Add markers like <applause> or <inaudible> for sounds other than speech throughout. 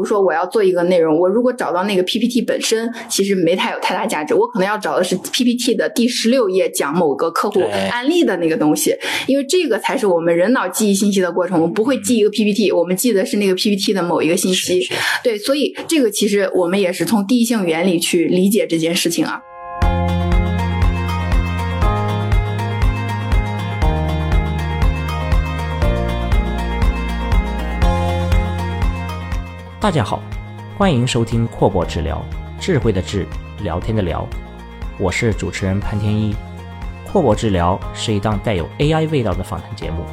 如说我要做一个内容，我如果找到那个 PPT 本身，其实没太有太大价值。我可能要找的是 PPT 的第十六页讲某个客户案例的那个东西，因为这个才是我们人脑记忆信息的过程。我们不会记一个 PPT，我们记得是那个 PPT 的某一个信息。对，所以这个其实我们也是从第一性原理去理解这件事情啊。大家好，欢迎收听阔博治疗，智慧的智，聊天的聊，我是主持人潘天一。阔博治疗是一档带有 AI 味道的访谈节目，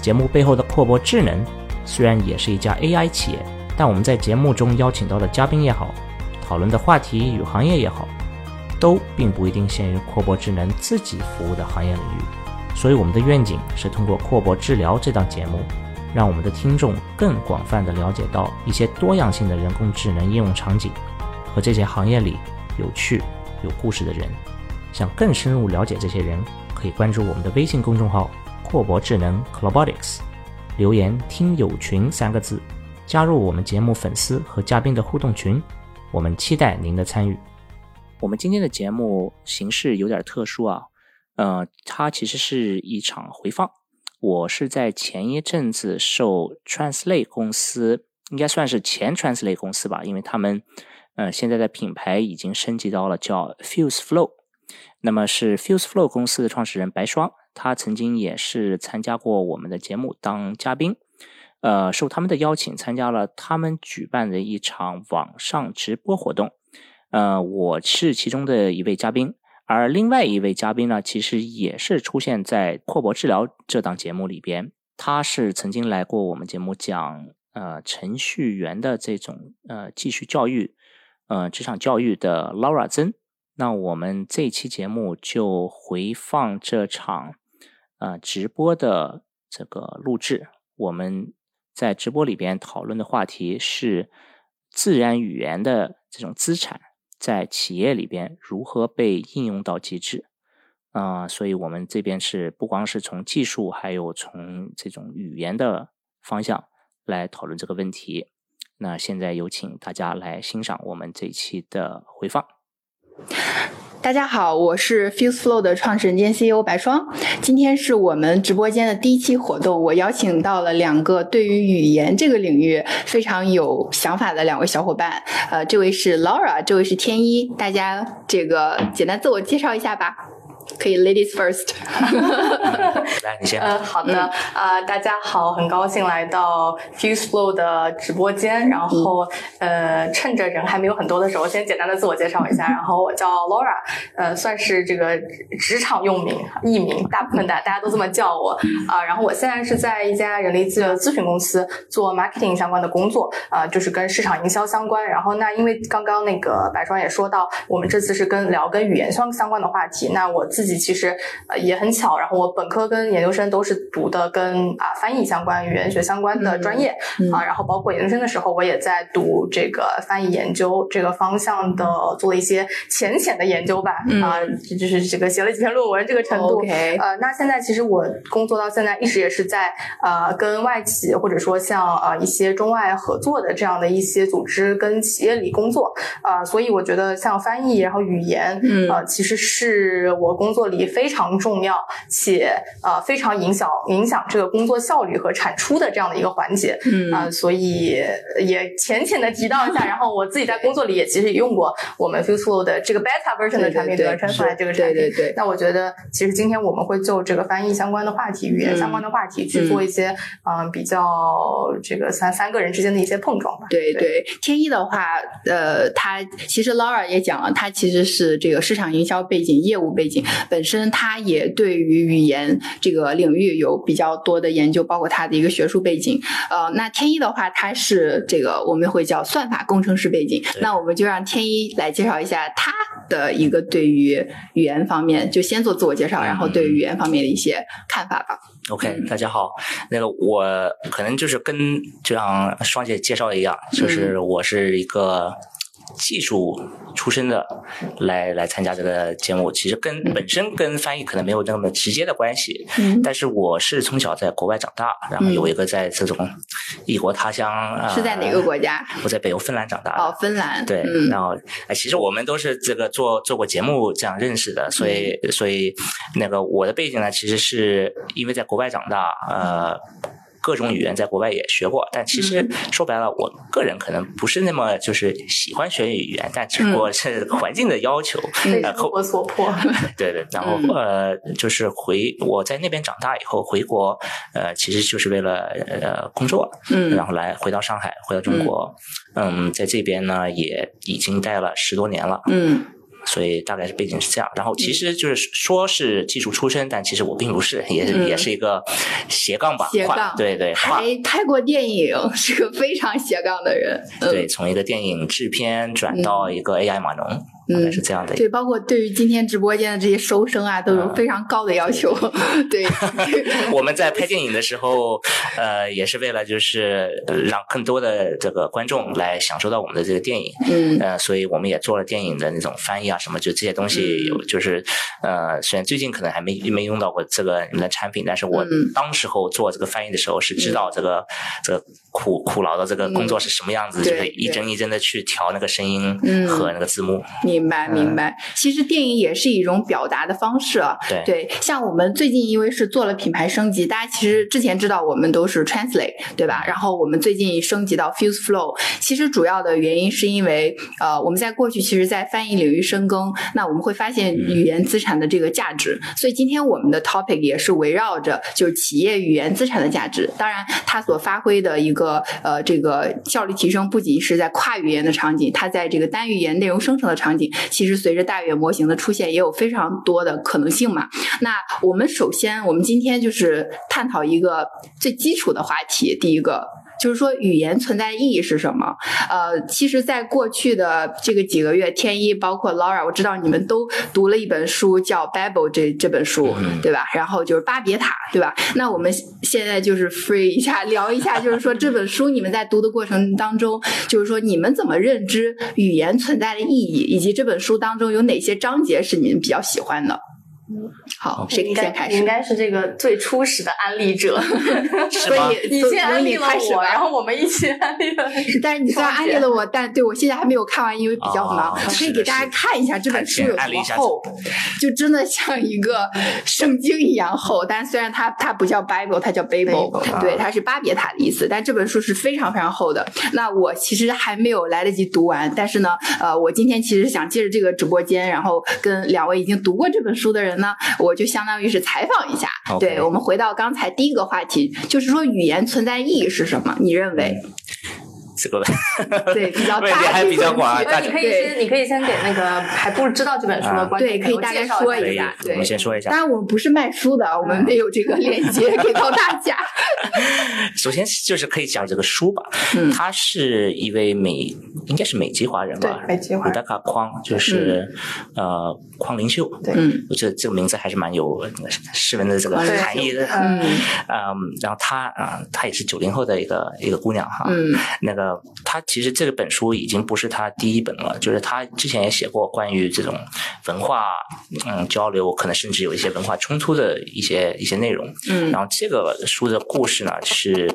节目背后的阔博智能虽然也是一家 AI 企业，但我们在节目中邀请到的嘉宾也好，讨论的话题与行业也好，都并不一定限于阔博智能自己服务的行业领域。所以我们的愿景是通过阔博治疗这档节目。让我们的听众更广泛的了解到一些多样性的人工智能应用场景和这些行业里有趣、有故事的人。想更深入了解这些人，可以关注我们的微信公众号“阔博智能 （Clobotics）”，留言“听友群”三个字，加入我们节目粉丝和嘉宾的互动群。我们期待您的参与。我们今天的节目形式有点特殊啊，呃，它其实是一场回放。我是在前一阵子受 Translate 公司，应该算是前 Translate 公司吧，因为他们，呃，现在的品牌已经升级到了叫 Fuse Flow。那么是 Fuse Flow 公司的创始人白霜，他曾经也是参加过我们的节目当嘉宾，呃，受他们的邀请参加了他们举办的一场网上直播活动，呃，我是其中的一位嘉宾。而另外一位嘉宾呢，其实也是出现在《阔博治疗》这档节目里边。他是曾经来过我们节目讲呃程序员的这种呃继续教育，呃职场教育的 Laura 曾。那我们这期节目就回放这场呃直播的这个录制。我们在直播里边讨论的话题是自然语言的这种资产。在企业里边如何被应用到极致啊？所以我们这边是不光是从技术，还有从这种语言的方向来讨论这个问题。那现在有请大家来欣赏我们这一期的回放。大家好，我是 Fuse Flow 的创始人兼 CEO 白霜。今天是我们直播间的第一期活动，我邀请到了两个对于语言这个领域非常有想法的两位小伙伴。呃，这位是 Laura，这位是天一。大家这个简单自我介绍一下吧。可以，ladies first。来，你先。呃，好的。呃，大家好，很高兴来到 Fuse Flow 的直播间。然后，呃，趁着人还没有很多的时候，先简单的自我介绍一下。然后，我叫 Laura，呃，算是这个职场用名、艺名，大部分大大家都这么叫我。啊，然后我现在是在一家人力资源咨询公司做 marketing 相关的工作，啊，就是跟市场营销相关。然后，那因为刚刚那个白霜也说到，我们这次是跟聊跟语言相相关的话题，那我。自己其实呃也很巧，然后我本科跟研究生都是读的跟啊翻译相关、语言学相关的专业啊，然后包括研究生的时候，我也在读这个翻译研究这个方向的，做了一些浅浅的研究吧啊，就是这个写了几篇论文这个程度。呃，那现在其实我工作到现在一直也是在呃跟外企或者说像呃一些中外合作的这样的一些组织跟企业里工作啊，所以我觉得像翻译然后语言呃其实是我工工作里非常重要且呃非常影响影响这个工作效率和产出的这样的一个环节，嗯啊，所以也浅浅的提到一下。<laughs> 然后我自己在工作里也其实也用过我们 FuseFlow 的这个 Beta version 的产品，对吧？出来这个产品。对对对。那我觉得其实今天我们会就这个翻译相关的话题、语言相关的话题去做一些嗯比较这个三三个人之间的一些碰撞吧。对对，天一的话，呃，他其实 Laura 也讲了，他其实是这个市场营销背景、业务背景。本身他也对于语言这个领域有比较多的研究，包括他的一个学术背景。呃，那天一的话，他是这个我们会叫算法工程师背景。那我们就让天一来介绍一下他的一个对于语言方面，就先做自我介绍，然后对语言方面的一些看法吧。OK，大家好，那个我可能就是跟就像双姐介绍的一样，就是我是一个。技术出身的来来参加这个节目，其实跟本身跟翻译可能没有那么直接的关系。嗯，但是我是从小在国外长大，然后有一个在这种异国他乡啊，是在哪个国家？我在北欧芬兰长大的。哦，芬兰。对，嗯然后哎，其实我们都是这个做做过节目这样认识的，所以嗯所以那个我的背景呢，其实是因为在国外长大，呃。各种语言在国外也学过，但其实嗯。说白了，我个人可能不是那么就是喜欢学语言，但只不嗯。过是环境的要求。被呃生活所迫。<laughs> 对对，然后、嗯。呃，就是回我在那边长大以后回国，呃，其实就是为了呃工作，嗯。然后来回到上海，回到中国，嗯在这边呢也已经待了十多年了，嗯所以大概是背景是这样。然后其实就是说是技术出身，但其实我并不是，也是、嗯。也是一个斜杠吧，跨斜杠。对对，跨还拍过电影，是个非常斜杠的人。嗯。对，从一个电影制片转到一个 AI 码农，大概是这样的。对，包括对于今天直播间的这些收声啊，都嗯有非常高的要求。对，<laughs> <laughs> 我们在拍电影的时候，呃，也是为了就是呃让更多的这个观众来享受到我们的这个电影，嗯呃，所以我们也做了电影的那种翻译啊什么，就这些东西有就是呃，虽然最近可能还没没用到过这个你们的产品，但是我嗯当时候做这个翻译的时候是知道这个、这个苦苦劳的这个工作是什么样子，嗯就是对一帧一帧的去调那个声音嗯和那个字幕，明白明白。其实电影也是一种表达的方式啊。对对，像我们最近因为是做了品牌升级，大家其实之前知道我们都是 Translate 对吧？然后我们最近升级到 Fuse Flow，其实主要的原因是因为呃我们在过去其实，在翻译领域深耕，那我们会发现语言资产的这个价值，所以今天我们的 topic 也是围绕着就是企业语言资产的价值。当然，它所发挥的一个呃这个效率提升，不仅是在跨语言的场景，它在这个单语言内容生成的场景，其实随着大语言模型的出现，也有非常多的可能性嘛。那我们首先，我们今天就是探讨一个最基础的话题，第一个。就是说，语言存在的意义是什么？呃，其实，在过去的这个几个月，天一包括 Laura，我知道你们都读了一本书，叫《Bible》这这本书，嗯对吧？然后就是巴别塔，对吧？那我们现在就是 free 一下，聊一下，就是说这本书你们在读的过程当中，就是说你们怎么认知语言存在的意义，以及这本书当中有哪些章节是你们比较喜欢的？好，谁先开始？你应该是这个最初始的安利者，<laughs> 所以？你先安利了我，然后我们一起安利了。<laughs> 但是你虽然安利了我，但对我现在还没有看完，因为比较忙。我可以给大家看一下这本书有多厚，就真的像一个圣经一样厚。但虽然它它不叫 Bible，它叫 Babel，Babel 对，它是巴别塔的意思。但这本书是非常非常厚的。那我其实还没有来得及读完，但是呢，呃，我今天其实想借着这个直播间，然后跟两位已经读过这本书的人呢，我就相当于是采访一下。对，我们回到刚才第一个话题，就是说语言存在意义是什么？你认为？这个 <laughs> 对，比较 <laughs> 问题大还比较广啊对大家你可以先，你可以先给那个还不知道这本书的啊。观众对可以大说一下对我们先说一下。当。然，我们不是卖书的，我们没有这个链接 <laughs> 给到大家。首先就是可以讲这个书吧，嗯。他是一位美，应该是美籍华人吧，对美籍华人。Rebecca 匡，就是、呃匡灵秀，对。嗯。这这个名字还是蛮有诗文的这个含义的，嗯。嗯，然后她啊、她也是九零后的一个一个姑娘哈，嗯。那个她其实这本书已经不是他第一本了，就是他之前也写过关于这种文化嗯交流，可能甚至有一些文化冲突的一些一些内容。嗯然后这个书的故事呢，是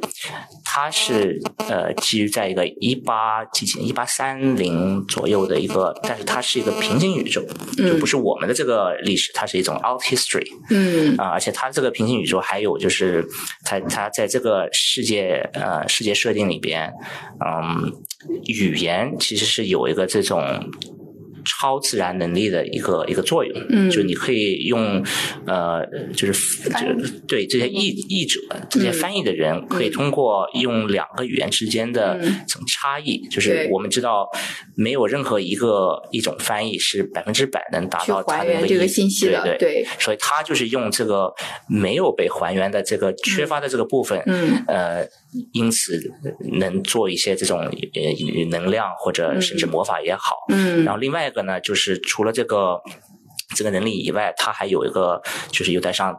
它是呃基于在一个一八几几年一八三零左右的一个，但是它是一个平行宇宙，就不是我们的这个历史，它是一种 out history 嗯啊、而且它这个平行宇宙还有就是它它在这个世界呃世界设定里边，嗯，语言其实是有一个这种。超自然能力的一个一个作用，嗯。就你可以用呃，就是就对这些译译者、这些翻译的人，可以通过用两个语言之间的嗯。这种差异，就是我们知道没有任何一个一种翻译是百分之百能达到它还原这个信息的对对所以他就是用这个没有被还原的这个缺乏的这个部分，嗯。呃，因此能做一些这种呃能量或者甚至魔法也好，嗯。然后另外一个呢，就是除了这个这个能力以外，它还有一个就是有点像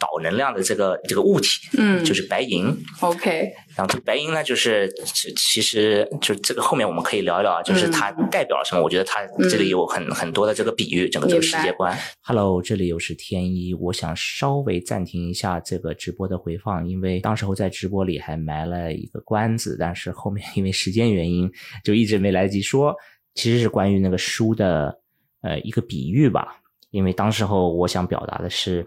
导能量的这个这个物体，嗯就是白银。OK，然后这个白银呢，就是其其实就这个后面我们可以聊一聊啊，就是它代表了什么？我觉得它这里有很很多的这个比喻，整个这个世界观。Hello，这里又是天一，我想稍微暂停一下这个直播的回放，因为当时候在直播里还埋了一个关子，但是后面 <laughs> 因为时间原因就一直没来得及说。其实是关于那个书的呃一个比喻吧，因为当时候我想表达的是，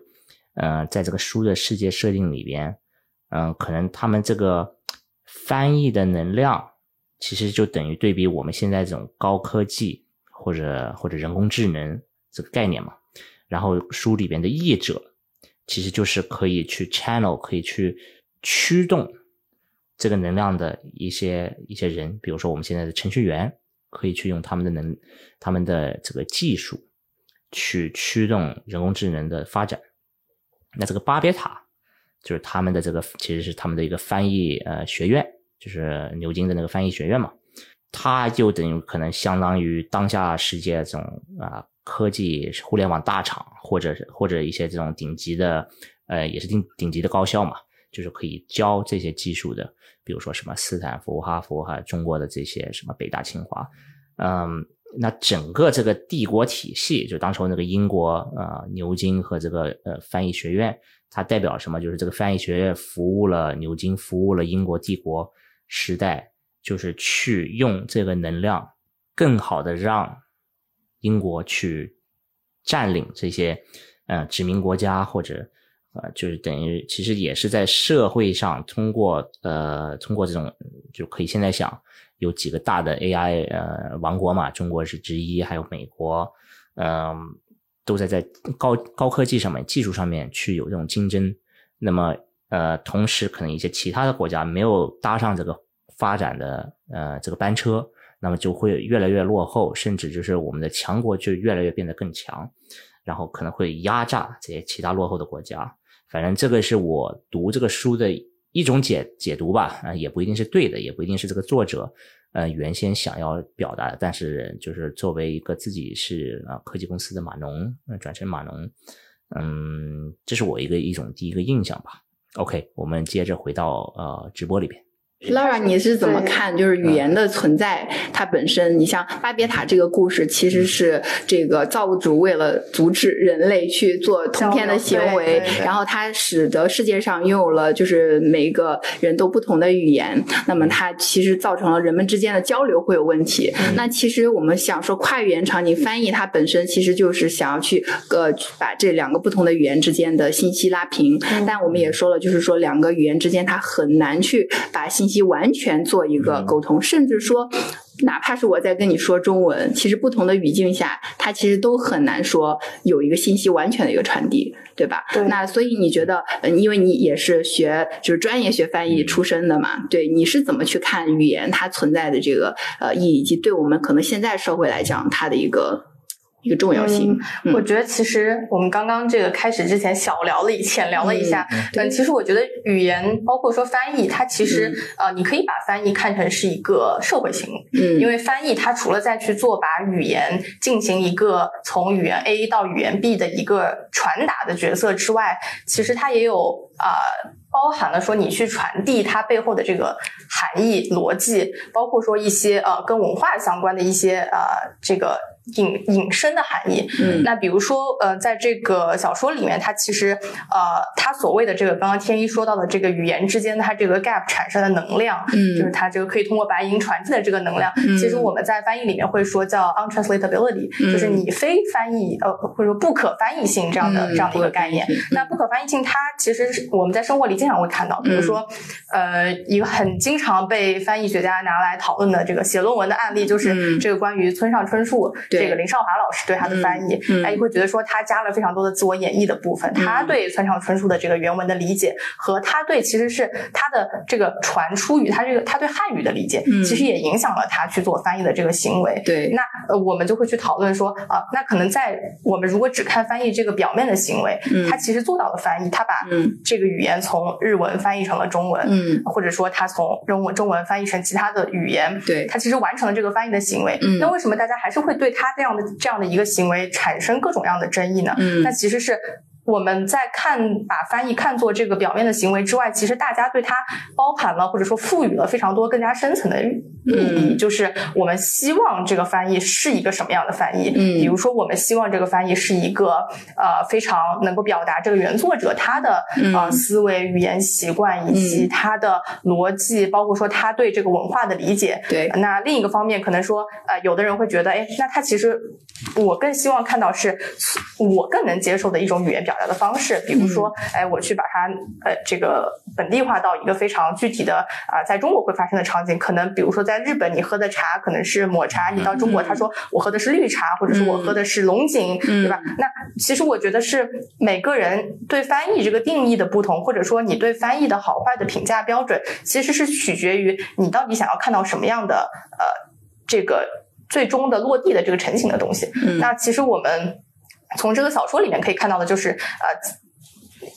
呃，在这个书的世界设定里边，嗯、可能他们这个翻译的能量，其实就等于对比我们现在这种高科技或者或者人工智能这个概念嘛。然后书里边的译者，其实就是可以去 channel，可以去驱动这个能量的一些一些人，比如说我们现在的程序员，可以去用他们的能他们的这个技术去驱动人工智能的发展。那这个巴别塔就是他们的这个其实是他们的一个翻译呃学院，就是牛津的那个翻译学院嘛，它就等于可能相当于当下世界这种啊、科技互联网大厂，或者或者一些这种顶级的呃也是顶顶级的高校嘛，就是可以教这些技术的，比如说什么斯坦福、哈佛还有中国的这些什么北大、清华，嗯，那整个这个帝国体系，就当时候那个英国呃牛津和这个呃翻译学院，它代表什么？就是这个翻译学院服务了牛津，服务了英国帝国时代，就是去用这个能量，更好的让英国去占领这些呃殖民国家或者。呃，就是等于其实也是在社会上通过呃通过这种就可以现在想有几个大的 AI 呃王国嘛，中国是之一，还有美国，嗯、都在在高高科技上面、技术上面去有这种竞争。那么呃，同时可能一些其他的国家没有搭上这个发展的呃这个班车，那么就会越来越落后，甚至就是我们的强国就越来越变得更强，然后可能会压榨这些其他落后的国家。反正这个是我读这个书的一种解解读吧，啊、也不一定是对的，也不一定是这个作者呃原先想要表达的，但是就是作为一个自己是啊、科技公司的码农，呃转成码农，嗯，这是我一个一种第一个印象吧。OK，我们接着回到呃直播里边。Laura，你是怎么看？就是语言的存在，它本身，你像巴别塔这个故事，其实是这个造物主为了阻止人类去做通天的行为然后它使得世界上拥有了就是每一个人都不同的语言，那么它其实造成了人们之间的交流会有问题。那其实我们想说跨语言场景翻译，它本身其实就是想要去呃把这两个不同的语言之间的信息拉平，但我们也说了，就是说两个语言之间它很难去把信息完全做一个沟通，甚至说。哪怕是我在跟你说中文，其实不同的语境下，它其实都很难说有一个信息完全的一个传递，对吧？对那所以你觉得，嗯因为你也是学就是专业学翻译出身的嘛，对，你是怎么去看语言它存在的这个呃意义，以及对我们可能现在社会来讲它的一个一个重要性？嗯我觉得其实我们刚刚这个开始之前小聊了一浅聊了一下，对嗯，其实我觉得语言包括说翻译，它其实、呃，你可以把翻译看成是一个社会行为，嗯，因为翻译它除了再去做把语言进行一个从语言 A 到语言 B 的一个传达的角色之外，其实它也有啊、呃包含了说你去传递它背后的这个含义逻辑，包括说一些呃跟文化相关的一些呃这个引引申的含义。嗯。那比如说呃，在这个小说里面，它其实呃，它所谓的这个刚刚天一说到的这个语言之间它这个 gap 产生的能量，嗯就是它这个可以通过白银传递的这个能量，嗯。其实我们在翻译里面会说叫 untranslatability，、嗯。就是你非翻译呃或者说不可翻译性这样的、嗯这样的一个概念。那不可翻译性，它其实是我们在生活里经常会看到，比如说，呃，一个很经常被翻译学家拿来讨论的这个写论文的案例，就是嗯。这个关于村上春树对这个林少华老师对他的翻译，嗯嗯。大家会觉得说他加了非常多的自我演绎的部分，他对村上春树的这个原文的理解和他对其实是他的这个传出语，他这个他对汉语的理解，嗯。其实也影响了他去做翻译的这个行为。对，那呃，我们就会去讨论说啊、那可能在我们如果只看翻译这个表面的行为，嗯他其实做到了翻译，他把嗯。这个语言从日文翻译成了中文，嗯。或者说他从中文中文翻译成其他的语言，对。他其实完成了这个翻译的行为。嗯。那为什么大家还是会对他这样的这样的一个行为产生各种各样的争议呢？嗯那其实是我们在看把翻译看作这个表面的行为之外，其实大家对它包含了或者说赋予了非常多更加深层的意义，就是我们希望这个翻译是一个什么样的翻译？嗯，比如说我们希望这个翻译是一个呃非常能够表达这个原作者他的呃思维、语言习惯以及他的逻辑，包括说他对这个文化的理解。对，那另一个方面可能说呃有的人会觉得，哎，那他其实我更希望看到是我更能接受的一种语言表。表达的方式，比如说，哎，我去把它呃这个本地化到一个非常具体的啊，在中国会发生的场景，可能比如说在日本你喝的茶可能是抹茶，你到中国他说我喝的是绿茶，或者是我喝的是龙井，对吧？那其实我觉得是每个人对翻译这个定义的不同，或者说你对翻译的好坏的评价标准，其实是取决于你到底想要看到什么样的呃这个最终的落地的这个成型的东西。那其实我们。从这个小说里面可以看到的，就是呃。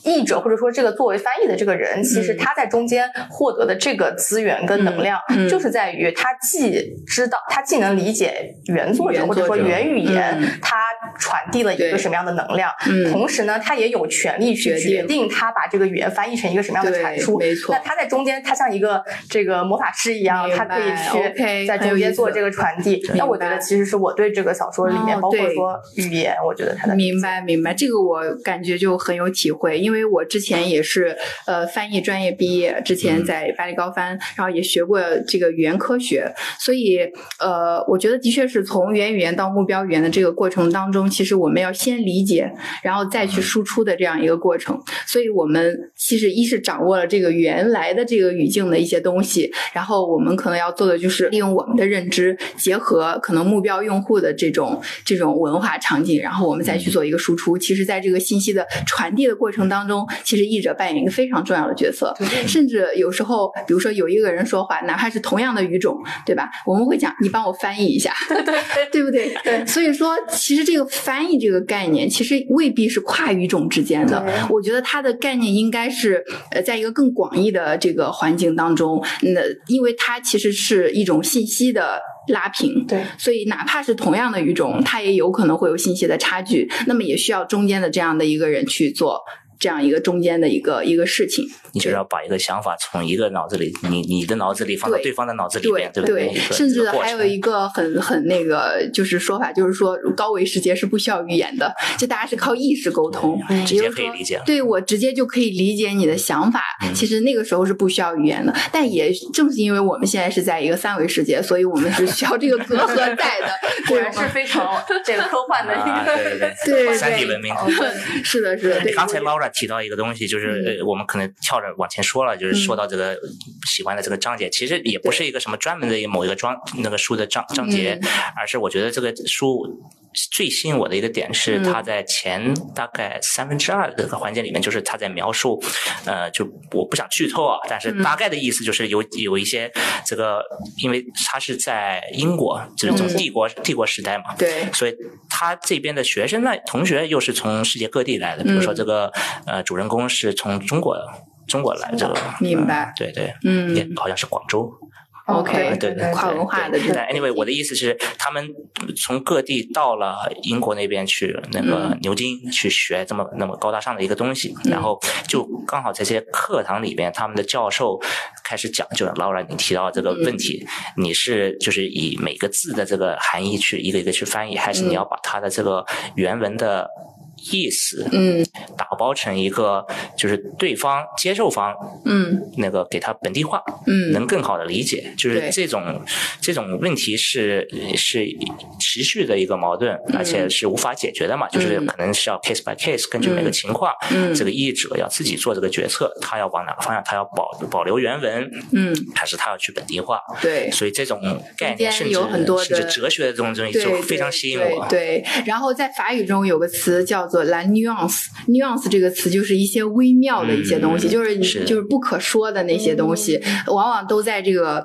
译者或者说这个作为翻译的这个人，其实他在中间获得的这个资源跟能量，就是在于他既知道，他既能理解原作者或者说原语言，他传递了一个什么样的能量，同时呢，他也有权利去决定他把这个语言翻译成一个什么样的阐述。没错。那他在中间，他像一个这个魔法师一样，他可以去在中间做这个传递。那我觉得其实是我对这个小说里面，包括说语言，我觉得他的明白明白，这个我感觉就很有体会。因为我之前也是呃翻译专业毕业，之前在巴黎高翻，然后也学过这个语言科学，所以呃，我觉得的确是从原语言到目标语言的这个过程当中，其实我们要先理解，然后再去输出的这样一个过程。所以我们其实一是掌握了这个原来的这个语境的一些东西，然后我们可能要做的就是利用我们的认知，结合可能目标用户的这种这种文化场景，然后我们再去做一个输出。其实，在这个信息的传递的过程当中，其实译者扮演一个非常重要的角色，甚至有时候，比如说有一个人说话，哪怕是同样的语种，对吧？我们会讲你帮我翻译一下，对对对不对？对。所以说，其实这个翻译这个概念，其实未必是跨语种之间的。我觉得它的概念应该是呃，在一个更广义的这个环境当中，那因为它其实是一种信息的。拉平，对，所以哪怕是同样的语种，它也有可能会有信息的差距，那么也需要中间的这样的一个人去做。这样一个中间的一个一个事情，你就要把一个想法从一个脑子里，你你的脑子里放到对方的脑子里面，对不对？甚至还有一个很很那个就是说法，就是说高维世界是不需要语言的，就大家是靠意识沟通，直接可以理解。对我直接就可以理解你的想法，其实那个时候是不需要语言的。但也正是因为我们现在是在一个三维世界，所以我们是需要这个隔阂在的。<laughs> 果然是非常 <laughs> 这个科幻的一个对对对三 D 文明。<laughs> 是的，是的。刚才 Laura。提到一个东西，就是呃，我们可能跳着往前说了，就是说到这个喜欢的这个章节，其实也不是一个什么专门的某一个章那个书的章章节，而是我觉得这个书最吸引我的一个点是，它在前大概三分之二的这个环节里面，就是他在描述，呃，就我不想剧透啊，但是大概的意思就是有有一些这个，因为他是在英国，就是从帝国帝国时代嘛，对，所以他这边的学生呢，同学又是从世界各地来的，比如说这个。呃，主人公是从中国中国来这个，明白？对对，嗯，也好像是广州。OK，对对，跨文化的。但 anyway，我的意思是，他们从各地到了英国那边去，那个牛津去学这么那么高大上的一个东西，然后就刚好在这些课堂里边，他们的教授开始讲，就 Laura 你提到这个问题，你是就是以每个字的这个含义去一个一个去翻译，还是你要把它的这个原文的？意思，嗯，打包成一个就是对方接受方，嗯，那个给他本地化，嗯，能更好的理解，就是这种这种问题是是持续的一个矛盾，而且是无法解决的嘛，就是可能是要 case by case，根据每个情况，嗯，这个译者要自己做这个决策，他要往哪个方向，他要保保留原文，嗯，还是他要去本地化，对，所以这种概念甚至甚至哲学的这种东西就非常吸引我，对，然后在法语中有个词叫做。la nuance，nuance 这个词就是一些微妙的一些东西，就是就是不可说的那些东西，往往都在这个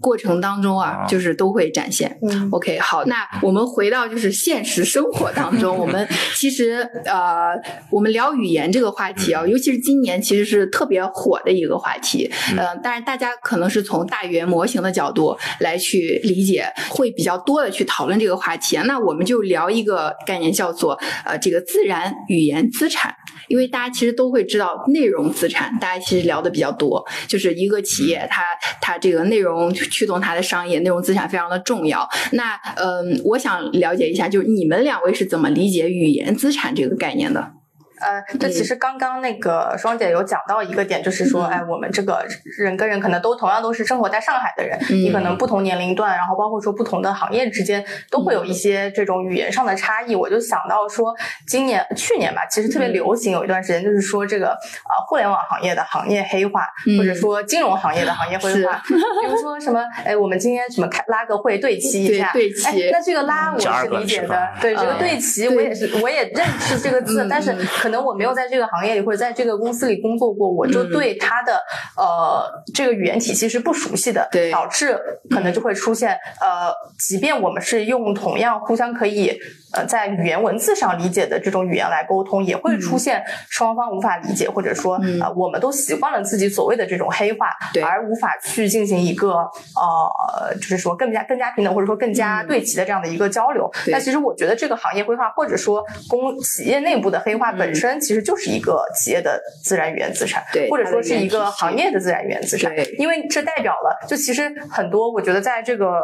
过程当中啊，就是都会展现。OK，好，那我们回到就是现实生活当中，我们 <laughs> 其实呃，我们聊语言这个话题啊，尤其是今年其实是特别火的一个话题。呃，但是大家可能是从大语言模型的角度来去理解，会比较多的去讨论这个话题。那我们就聊一个概念，叫做呃这个自自然语言资产。因为大家其实都会知道内容资产，大家其实聊的比较多，就是一个企业它它这个内容驱动它的商业，内容资产非常的重要。那嗯，我想了解一下，就是你们两位是怎么理解语言资产这个概念的？呃，这其实刚刚那个双姐有讲到一个点，就是说，哎，我们这个人跟人可能都同样都是生活在上海的人，你可能不同年龄段，然后包括说不同的行业之间，都会有一些这种语言上的差异。我就想到说，今年去年吧，其实特别流行有一段时间，就是说这个呃互联网行业的行业黑化，或者说金融行业的行业黑化。比如说什么，哎，我们今天什么开拉个会对齐一下，对齐。那这个拉我是理解的，对这个对齐我也是我也认识这个字，但是。可能我没有在这个行业里或者在这个公司里工作过，我就对它的呃这个语言体系是不熟悉的，导致可能就会出现呃，即便我们是用同样互相可以。呃，在语言文字上理解的这种语言来沟通，也会出现双方无法理解，或者说呃，我们都习惯了自己所谓的这种黑话，而无法去进行一个呃，就是说更加更加平等，或者说更加对齐的这样的一个交流。那其实我觉得这个行业规划，或者说公企业内部的黑化本身，其实就是一个企业的自然语言资产，或者说是一个行业的自然语言资产，因为这代表了，就其实很多，我觉得在这个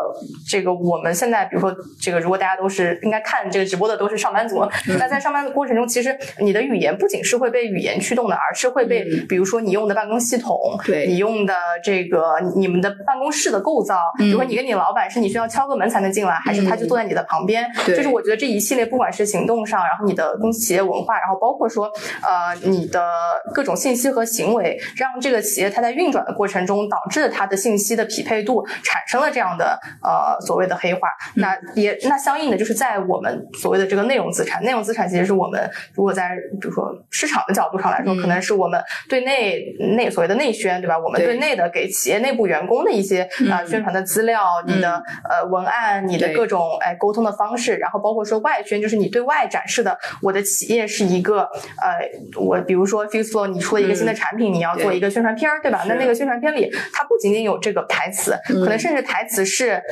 这个我们现在，比如说这个，如果大家都是应该看这个。直播的都是上班族，那在上班的过程中，其实你的语言不仅是会被语言驱动的，而是会被，比如说你用的办公系统，对你用的这个你们的办公室的构造，比如说你跟你老板是你需要敲个门才能进来，还是他就坐在你的旁边，就是我觉得这一系列不管是行动上，然后你的公司企业文化，然后包括说呃你的各种信息和行为，让这个企业它在运转的过程中导致它的信息的匹配度产生了这样的呃所谓的黑化，那也那相应的就是在我们。所谓的这个内容资产，内容资产其实是我们如果在比如说市场的角度上来说，可能是我们对内内所谓的内宣，对吧？我们对内的给企业内部员工的一些啊宣传的资料，你的呃文案，你的各种哎沟通的方式，然后包括说外宣，就是你对外展示的，我的企业是一个呃，我比如说 Fuseflow，你出了一个新的产品，你要做一个宣传片儿，对吧？那那个宣传片里，它不仅仅有这个台词，可能甚至台词是。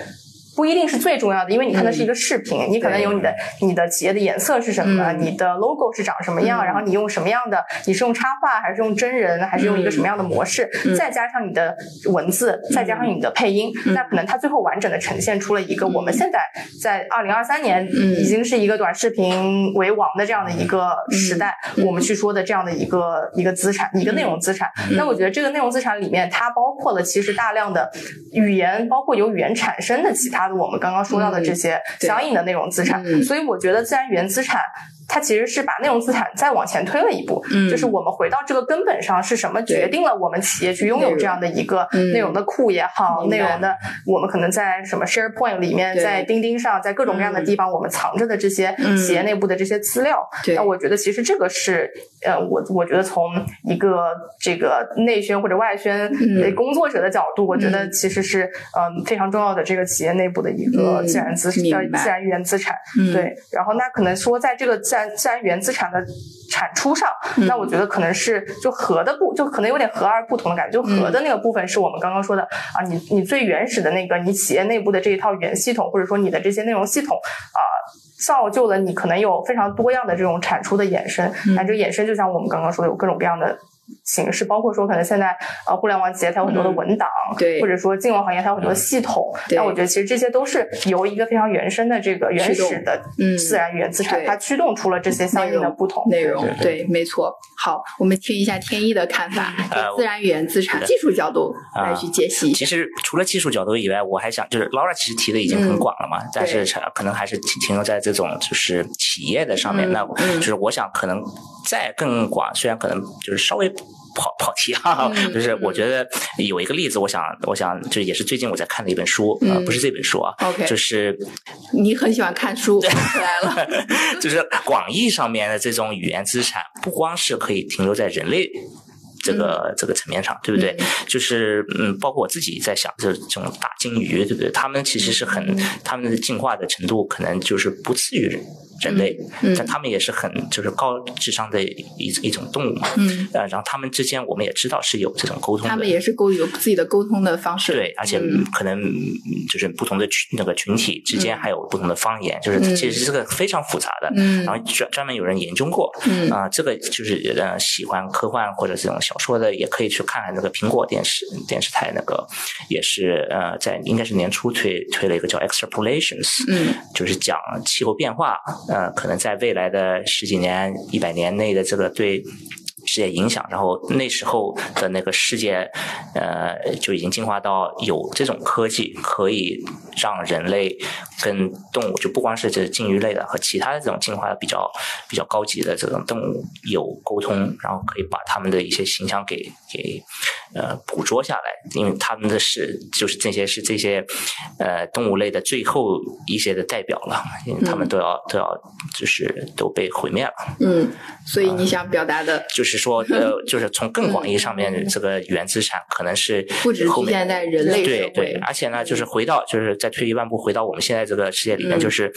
不一定是最重要的，因为你看的是一个视频，你可能有你的你的企业的颜色是什么，你的 logo 是长什么样，然后你用什么样的，你是用插画还是用真人，还是用一个什么样的模式，再加上你的文字，再加上你的配音，那可能它最后完整的呈现出了一个我们现在在二零二三年已经是一个短视频为王的这样的一个时代，我们去说的这样的一个一个资产，一个内容资产。那我觉得这个内容资产里面，它包括了其实大量的语言，包括由语言产生的其他。我们刚刚说到的这些相应的内容资产，所以我觉得自然语言资产。它其实是把内容资产再往前推了一步，嗯，就是我们回到这个根本上是什么决定了我们企业去拥有这样的一个内容的库也好，内容的我们可能在什么 SharePoint 里面，在钉钉上，在各种各样的地方，我们藏着的这些企业内部的这些资料，那我觉得其实这个是呃，我我觉得从一个这个内宣或者外宣工作者的角度，我觉得其实是嗯非常重要的这个企业内部的一个自然资叫自然语言资产，对，然后那可能说在这个自然自然原资产的产出上，那我觉得可能是就和的部，就可能有点和而不同的感觉。就和的那个部分是我们刚刚说的啊，你你最原始的那个你企业内部的这一套语言系统，或者说你的这些内容系统啊，造就了你可能有非常多样的这种产出的衍生。那这个衍生就像我们刚刚说的，有各种各样的。形式包括说，可能现在呃，互联网企业它有很多的文档，对，或者说金融行业它有很多系统。那我觉得其实这些都是由一个非常原生的这个原始的自然语言资产，它驱动出了这些相应的不同内容。对，没错。好，我们听一下天一的看法，自然语言资产技术角度来去解析。其实除了技术角度以外，我还想就是 Laura 其实提的已经很广了嘛，但是可能还是停停留在这种就是企业的上面。那就是我想可能再更广，虽然可能就是稍微。跑跑题哈，就是我觉得有一个例子，我想，我想就也是最近我在看的一本书，呃，不是这本书啊，OK，就是你很喜欢看书，<laughs> 看来了，<laughs> 就是广义上面的这种语言资产，不光是可以停留在人类这个这个层面上，对不对？就是嗯，包括我自己在想，这这种大鲸鱼，对不对？他们其实是很，他们的进化的程度可能就是不次于人。类，嗯但他们也是很就是高智商的一一种动物嘛，嗯，呃，然后他们之间我们也知道是有这种沟通的，他们也是沟有自己的沟通的方式。对，而且嗯。可能嗯就是不同的群那个群体之间嗯。还有不同的方言，就是嗯。其实这个非常复杂的。嗯。然后专专门有人研究过，嗯。啊、这个就是呃喜欢科幻或者这种小说的，也可以去看看那个苹果电视电视台那个，也是呃在应该是年初推推了一个叫 Extrapolations，嗯。就是讲气候变化，呃，可能在未来的十几年、一百年内的这个对世界影响，然后那时候的那个世界，呃，就已经进化到有这种科技可以让人类跟动物，就不光是这鲸鱼类的和其他的这种进化的比较比较高级的这种动物有沟通，然后可以把他们的一些形象给给呃捕捉下来，因为他们的是就是这些是这些呃动物类的最后一些的代表了，因为他们都要、都要就是都被毁灭了。嗯，所以你想表达的就是说，呃，<laughs> 就是从更广义上面，这个原资产可能是不只后面局限在人类对对，而且呢，就是回到，就是再退一万步，回到我们现在这个世界里面，嗯。就是，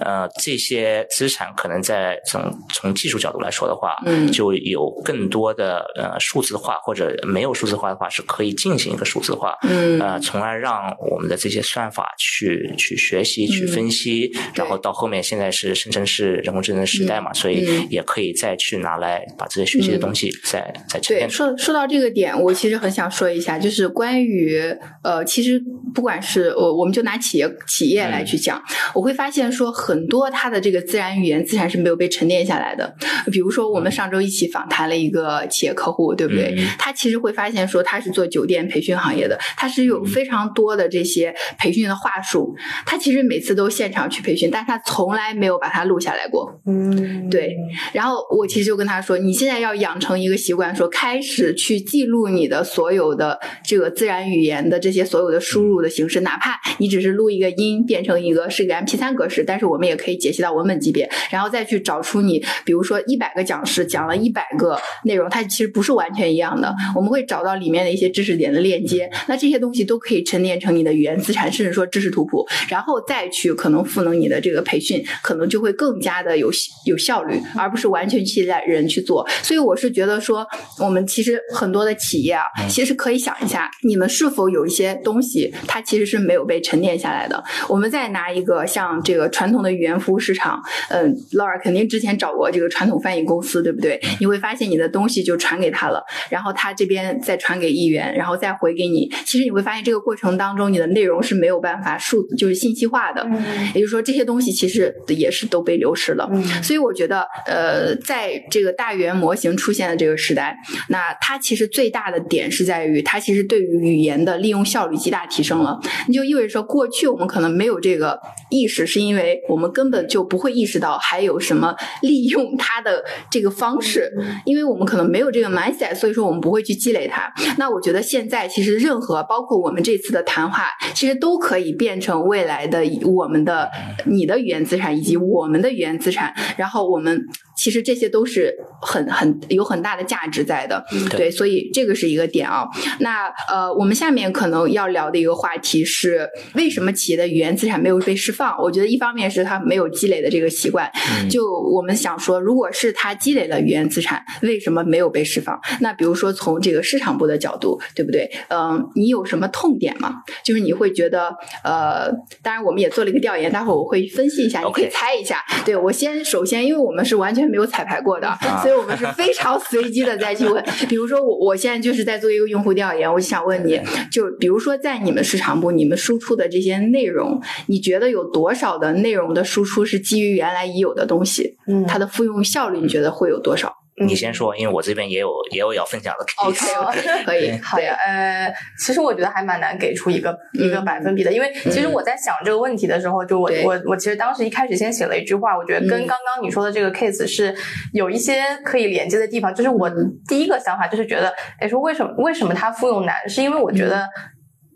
呃，这些资产可能在从从技术角度来说的话，嗯。就有更多的呃数字化或者没有数字化的话，是可以进行一个数字化，嗯呃，从而让我们的这些算法去去学习、去嗯。分析，然后到后面现在是生成式人工智能时代嘛，所以嗯。也可以再去拿来把这些学习的东西再、再沉对，淀出来。说说到这个点，我其实很想说一下，就是关于呃，其实不管是我，我们就拿企业企业来去讲，我会发现说很多它的这个自然语言资产是没有被沉淀下来的。比如说，我们上周一起访谈了一个企业客户，对不对？嗯他其实会发现说他是做酒店培训行业的，他是有非常多的这些培训的话术，他其实每次都现场去培训，但他从来没有把它录下来过。嗯，对，然后我其实就跟他说，你现在要养成一个习惯，说开始去记录你的所有的这个自然语言的这些所有的输入的形式，哪怕你只是录一个音变成一个是个 MP3 格式，但是我们也可以解析到文本级别，然后再去找出你，比如说一百个讲师讲了一百个内容，它其实不是完全一样的，我们会找到里面的一些知识点的链接，那这些东西都可以沉淀成你的语言资产，甚至说知识图谱，然后再去可能赋能你的这个培训，可能就会更加的有有效率，而不是完全期待人去做。所以我是觉得说，我们其实很多的企业啊，其实可以想一下，你们是否有一些东西，它其实是没有被沉淀下来的。我们再拿一个像这个传统的语言服务市场，嗯，Laura 肯定之前找过这个传统翻译公司，对不对？你会发现你的东西就传给他了，然后他这边再传给议员，然后再回给你。其实你会发现这个过程当中，你的内容是没有办法数就是信息化的，嗯也就是说这些东西其实也是都被流失了。嗯所以我觉得，呃，在这个大语言模型出现的这个时代，那它其实最大的点是在于，它其实对于语言的利用效率极大提升了。那就意味着说，过去我们可能没有这个意识，是因为我们根本就不会意识到还有什么 <laughs> 利用它的这个方式，因为我们可能没有这个 mindset，所以说我们不会去积累它。那我觉得现在其实任何包括我们这次的谈话，其实都可以变成未来的我们的你的语言资产以及我们的语言资产，然后我们其实这些都是很很有很大的价值在的，对，所以这个是一个点啊。那呃，我们下面可能要聊的一个话题是，为什么企业的语言资产没有被释放？我觉得一方面是他没有积累的这个习惯，就我们想说，如果是他积累了语言资产，为什么没有被释放？那比如说从这个市场部的角度，对不对？嗯、你有什么痛点吗？就是你会觉得，呃，当然我们也做了一个调研，待会儿我会分析一下，你可以猜一下。对我先首先，因为我们是完全没有彩排过的，啊所以我们是非常随机的再去问。<laughs> 比如说我我现在就是在做一个用户调研，我就想问你，就比如说在你们市场部，你们输出的这些内容，你觉得有多少的内容的输出是基于原来已有的东西？嗯它的复用效率你觉得会有多少你先说，因为我这边也有也有要分享的。？OK OK，可以，好呀，呃，其实我觉得还蛮难给出一个一个嗯百分比的，因为其实我在想这个问题的时候，就我对我我其实当时一开始先写了一句话，我觉得跟嗯刚刚你说的这个 case 是有一些可以连接的地方。就是我嗯第一个想法就是觉得，哎，说为什么为什么它复用难，是因为我觉嗯得。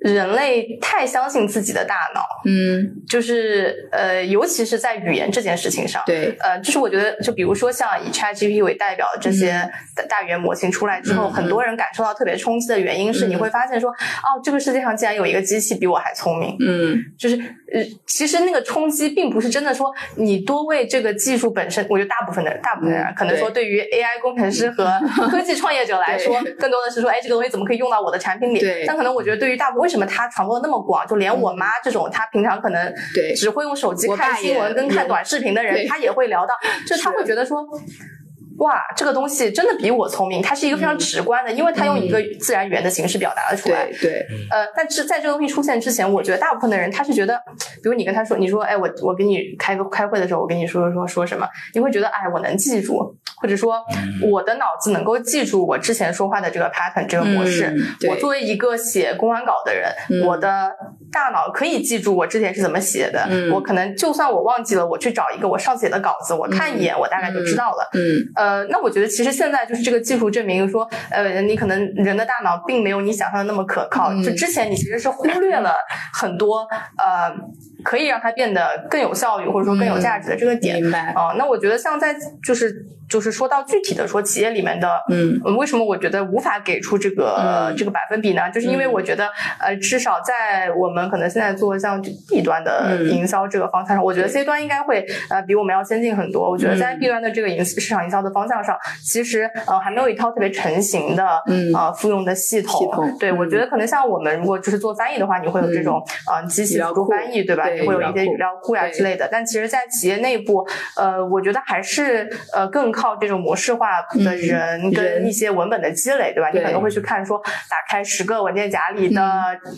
人类太相信自己的大脑，嗯，就是呃，尤其是在语言这件事情上，对，呃，就是我觉得，就比如说像以 ChatGPT 为代表的这些大大语言模型出来之后，嗯很多人感受到特别冲击的原因是，嗯。你会发现说，哦，这个世界上竟然有一个机器比我还聪明，嗯。就是呃，其实那个冲击并不是真的说你多为这个技术本身，我觉得大部分的人，大部分的人嗯可能说对。于 AI 工程师和 <laughs> 科技创业者来说，更多的是说，哎，这个东西怎么可以用到我的产品里？对。但可能我觉得对于大部分为什么它传播的那么广，就连我妈这种，她平常可能对。只会用手机看新闻跟看短视频的人，她也会聊到，就是她会觉得说。哇，这个东西真的比我聪明，它是一个非常嗯。直观的，因为它用一个自然语言的形式表达了出来。对对，呃，但是在这个东西出现之前，我觉得大部分的人他是觉得，比如你跟他说，你说，哎，我我给你开个开会的时候，我跟你说说说说什么，你会觉得，哎，我能记住，或者说我的脑子能够记住我之前说话的这个 pattern 这个模式。嗯对。我作为一个写公关稿的人，嗯我的大脑可以记住我之前是怎么写的。嗯。我可能就算我忘记了，我去找一个我上次写的稿子，我看一眼，我大概就知道了。嗯。呃，那我觉得其实现在就是这个技术证明说，呃，你可能人的大脑并没有你想象的那么可靠。嗯就之前你其实是忽略了很多呃，可以让它变得更有效率或者说更有价值的这个点。明白，啊、那我觉得像在就是就是说到具体的说企业里面的，嗯呃为什么我觉得无法给出这个、嗯这个百分比呢？就是因为嗯我觉得，呃，至少在我们可能现在做像 B 端的嗯营销这个方向上，我觉得 C 端应该会呃比我们要先进很多。我觉得在嗯 B 端的这个营市场营销的方向上，其实呃还没有一套特别成型的嗯呃复用的系统。系统对，我嗯觉得可能像我们如果就是做翻译的话，你会有这种呃机器辅助语料库翻译，对吧？会有一些语料库呀对之类的。但其实，在企业内部，呃，我觉得还是呃更靠这种模式化的人跟一些文本的积累，对吧？你可能会去看说，打开十个文件夹里的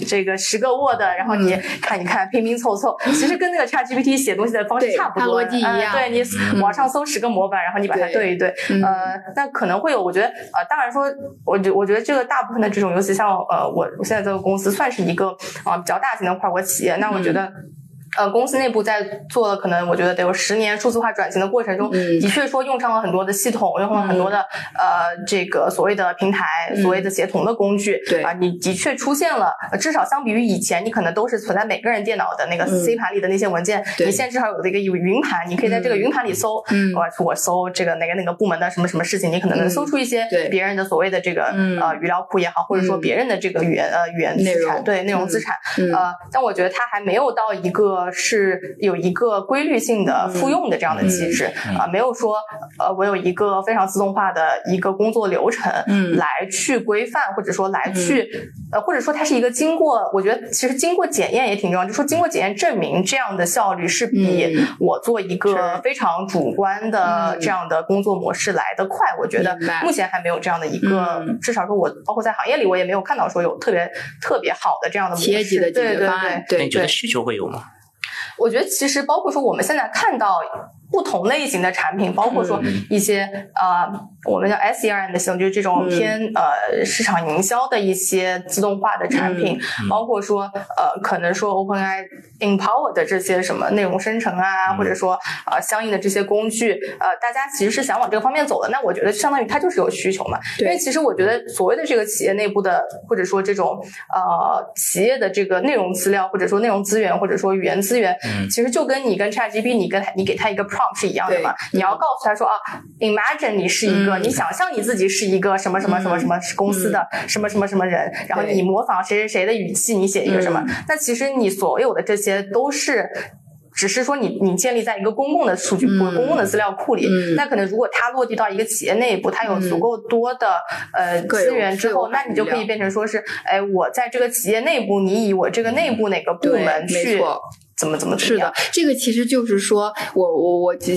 这个十个 Word，然后你看一看，拼拼凑凑，其实跟那个 ChatGPT 写东西的方式差不多，它逻辑一样嗯对你嗯。网上搜十个模板，然后你把它对对一对，嗯呃，那可能会有，我觉得呃，当然说，我觉我觉得这个大部分的这种，尤其像呃，我我现在这个公司算是一个啊、呃比较大型的跨国企业，那我觉嗯。得。呃，公司内部在做了可能我觉得得有十年数字化转型的过程中，嗯的确说用上了很多的系统，用上了很多的、呃这个所谓的平台，嗯所谓的协同的工具，对啊、你的确出现了，呃至少相比于以前，你可能都是存在每个人电脑的那个嗯 C 盘里的那些文件，对你现在至少有了一个有云盘，你可以在这个嗯云盘里搜，嗯我我搜这个哪个哪个部门的什么什么事情，你可能能嗯搜出一些对别人的所谓的这个、嗯呃语料库也好，或者说嗯别人的这个语言呃语言资产，对内容资产，嗯呃，但我觉得它还没有到一个是有一个规律性的复用的这样的机制嗯啊、没有说呃我有一个非常自动化的一个工作流程，嗯来去规范或者说来去、呃或者说它是一个经过，我觉得其实经过检验也挺重要，就说经过检验证明这样的效率是比嗯我做一个非常主观的嗯这样的工作模式来得快，我觉得目前还没有这样的一个，嗯至少说我包括在行业里我也没有看到说有特别特别好的这样的模式，企业级的解对对决方案对，对对那你觉得需求会有吗？我觉得其实包括说我们现在看到不同类型的产品，包括说嗯。一些呃我们叫 SERM 的系统，就是这种嗯。偏、呃市场营销的一些自动化的产品，嗯。包括说呃可能说 OpenAI Empower 的这些什么内容生成啊，嗯或者说呃相应的这些工具，呃大家其实是想往这个方面走的。那我觉得相当于它就是有需求嘛，因为其实我觉得所谓的这个企业内部的或者说这种呃企业的这个内容资料或者说内容资源或者说语言资源，嗯。其实就跟你跟 ChatGPT 你跟他你给他一个 prompt 是一样的嘛。你要告诉他说啊，imagine 你是一个，嗯。你想象你自己是一个什么什么什么什么公司的什么什么什么人，然后你模仿谁谁谁的语气，你写一个什么嗯？那其实你所有的这些都是。只是说你你建立在一个公共的数据库、嗯公共的资料库里，嗯。那可能如果它落地到一个企业内部，它有足够多的、呃资源之后，那你就可以变成说是，哎，我在这个企业内部，你以我这个内部哪个部门去怎么怎么怎么样是的，这个其实就是说我我我只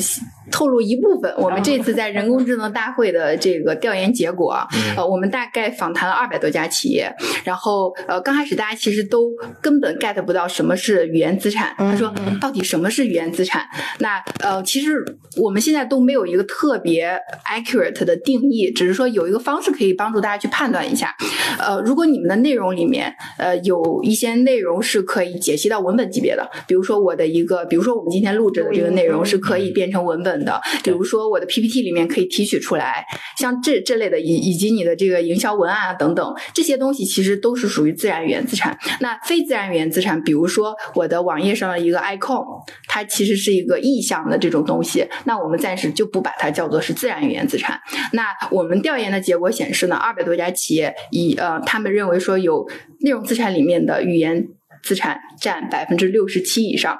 透露一部分，我们这次在人工智能大会的这个调研结果呃，我们大概访谈了二百多家企业，然后呃，刚开始大家其实都根本 get 不到什么是语言资产，他说嗯到底什么是语言资产？那呃，其实我们现在都没有一个特别 accurate 的定义，只是说有一个方式可以帮助大家去判断一下。呃，如果你们的内容里面呃有一些内容是可以解析到文本级别的，比如说我的一个，比如说我们今天录制的这个内容是可以变成文本的，比如说我的 PPT 里面可以提取出来，像这这类的以以及你的这个营销文案啊等等这些东西，其实都是属于自然语言资产。那非自然语言资产，比如说我的网页上的一个 icon，它其实是一个意向的这种东西，那我们暂时就不把它叫做是自然语言资产。那我们调研的结果显示呢，二百多家企业以呃，他们认为说有内容资产里面的语言资产占百分之六十七以上。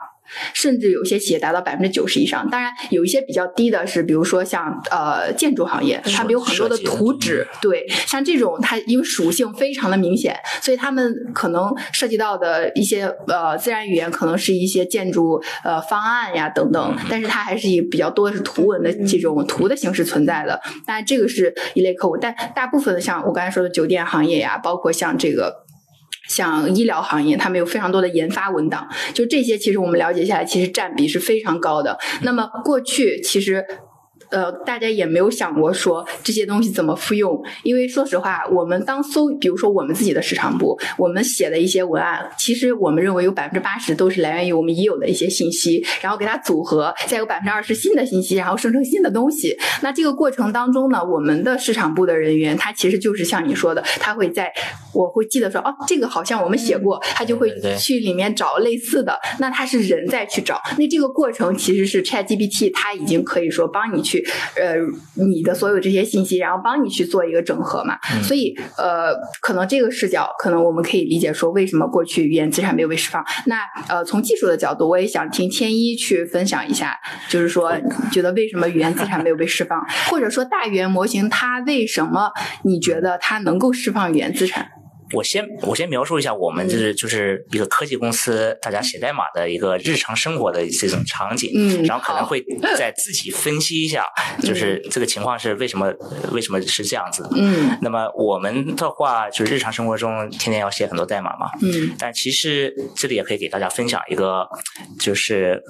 甚至有些企业达到百分之九十以上，当然有一些比较低的是，比如说像呃建筑行业，他们有很多的图纸，对，像这种它因为属性非常的明显，所以他们可能涉及到的一些呃自然语言可能是一些建筑呃方案呀等等，但是它还是以比较多的是图文的这种图的形式存在的，当然这个是一类客户，但大部分的像我刚才说的酒店行业呀，包括像这个。像医疗行业，他们有非常多的研发文档，就这些，其实我们了解下来，其实占比是非常高的。那么过去其实。呃，大家也没有想过说这些东西怎么复用，因为说实话，我们当搜，比如说我们自己的市场部，我们写的一些文案，其实我们认为有百分之八十都是来源于我们已有的一些信息，然后给它组合，再有百分之二十新的信息，然后生成新的东西。那这个过程当中呢，我们的市场部的人员，他其实就是像你说的，他会在，我会记得说，哦，这个好像我们写过，他就会去里面找类似的。那他是人在去找，那这个过程其实是 ChatGPT，它已经可以说帮你去。呃，你的所有这些信息，然后帮你去做一个整合嘛，所以呃，可能这个视角，可能我们可以理解说，为什么过去语言资产没有被释放？那呃，从技术的角度，我也想听天一去分享一下，就是说，觉得为什么语言资产没有被释放，或者说大语言模型它为什么你觉得它能够释放语言资产？我先我先描述一下我们就是就是一个科技公司，大家写代码的一个日常生活的这种场景，嗯，然后可能会再自己分析一下，就是这个情况是为什么为什么是这样子，嗯，那么我们的话就是日常生活中天天要写很多代码嘛，嗯，但其实这里也可以给大家分享一个，就是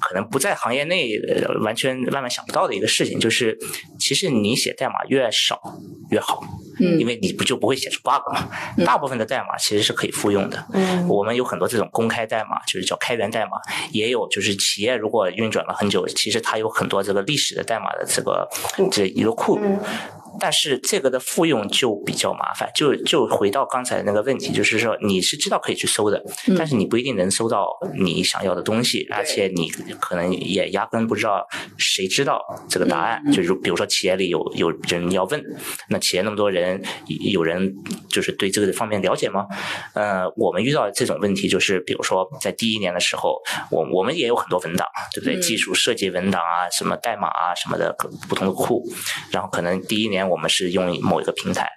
可能不在行业内完全万万想不到的一个事情，就是其实你写代码越少越好，嗯，因为你不就不会写出 bug 嘛。大部分的代码其实是可以复用的。嗯，我们有很多这种公开代码，就是叫开源代码，也有就是企业如果运转了很久，其实它有很多这个历史的代码的这个这一个库。但是这个的复用就比较麻烦，就就回到刚才那个问题，就是说你是知道可以去搜的，但是你不一定能搜到你想要的东西，而且你可能也压根不知道谁知道这个答案。就是比如说企业里有有人要问，那企业那么多人，有人就是对这个方面了解吗？呃，我们遇到这种问题就是，比如说在第一年的时候，我我们也有很多文档，对不对？技术设计文档啊，什么代码啊什么的不同的库，然后可能第一年。我们是用某一个平台，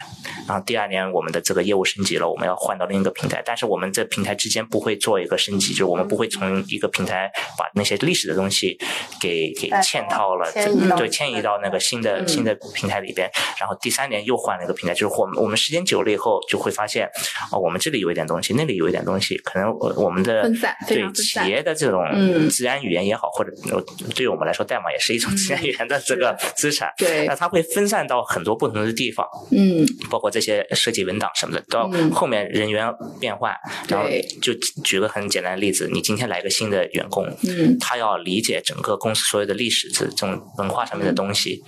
然后第二年我们的这个业务升级了，我们要换到另一个平台，但是我们这平台之间不会做一个升级，就是我们不会从一个平台把那些历史的东西给给嵌套了，对，迁移到那个新的新的平台里边，然后第三年又换了一个平台，就是我们我们时间久了以后就会发现，哦，我们这里有一点东西，那里有一点东西，可能我们的对企业的这种自然语言也好，或者对于我们来说代码也是一种自然语言的这个资产，对，那它会分散到。很多不同的地方，嗯，包括这些设计文档什么的，到后面人员变换，然后就举个很简单的例子，你今天来个新的员工，嗯，他要理解整个公司所有的历史这这种文化上面的东西。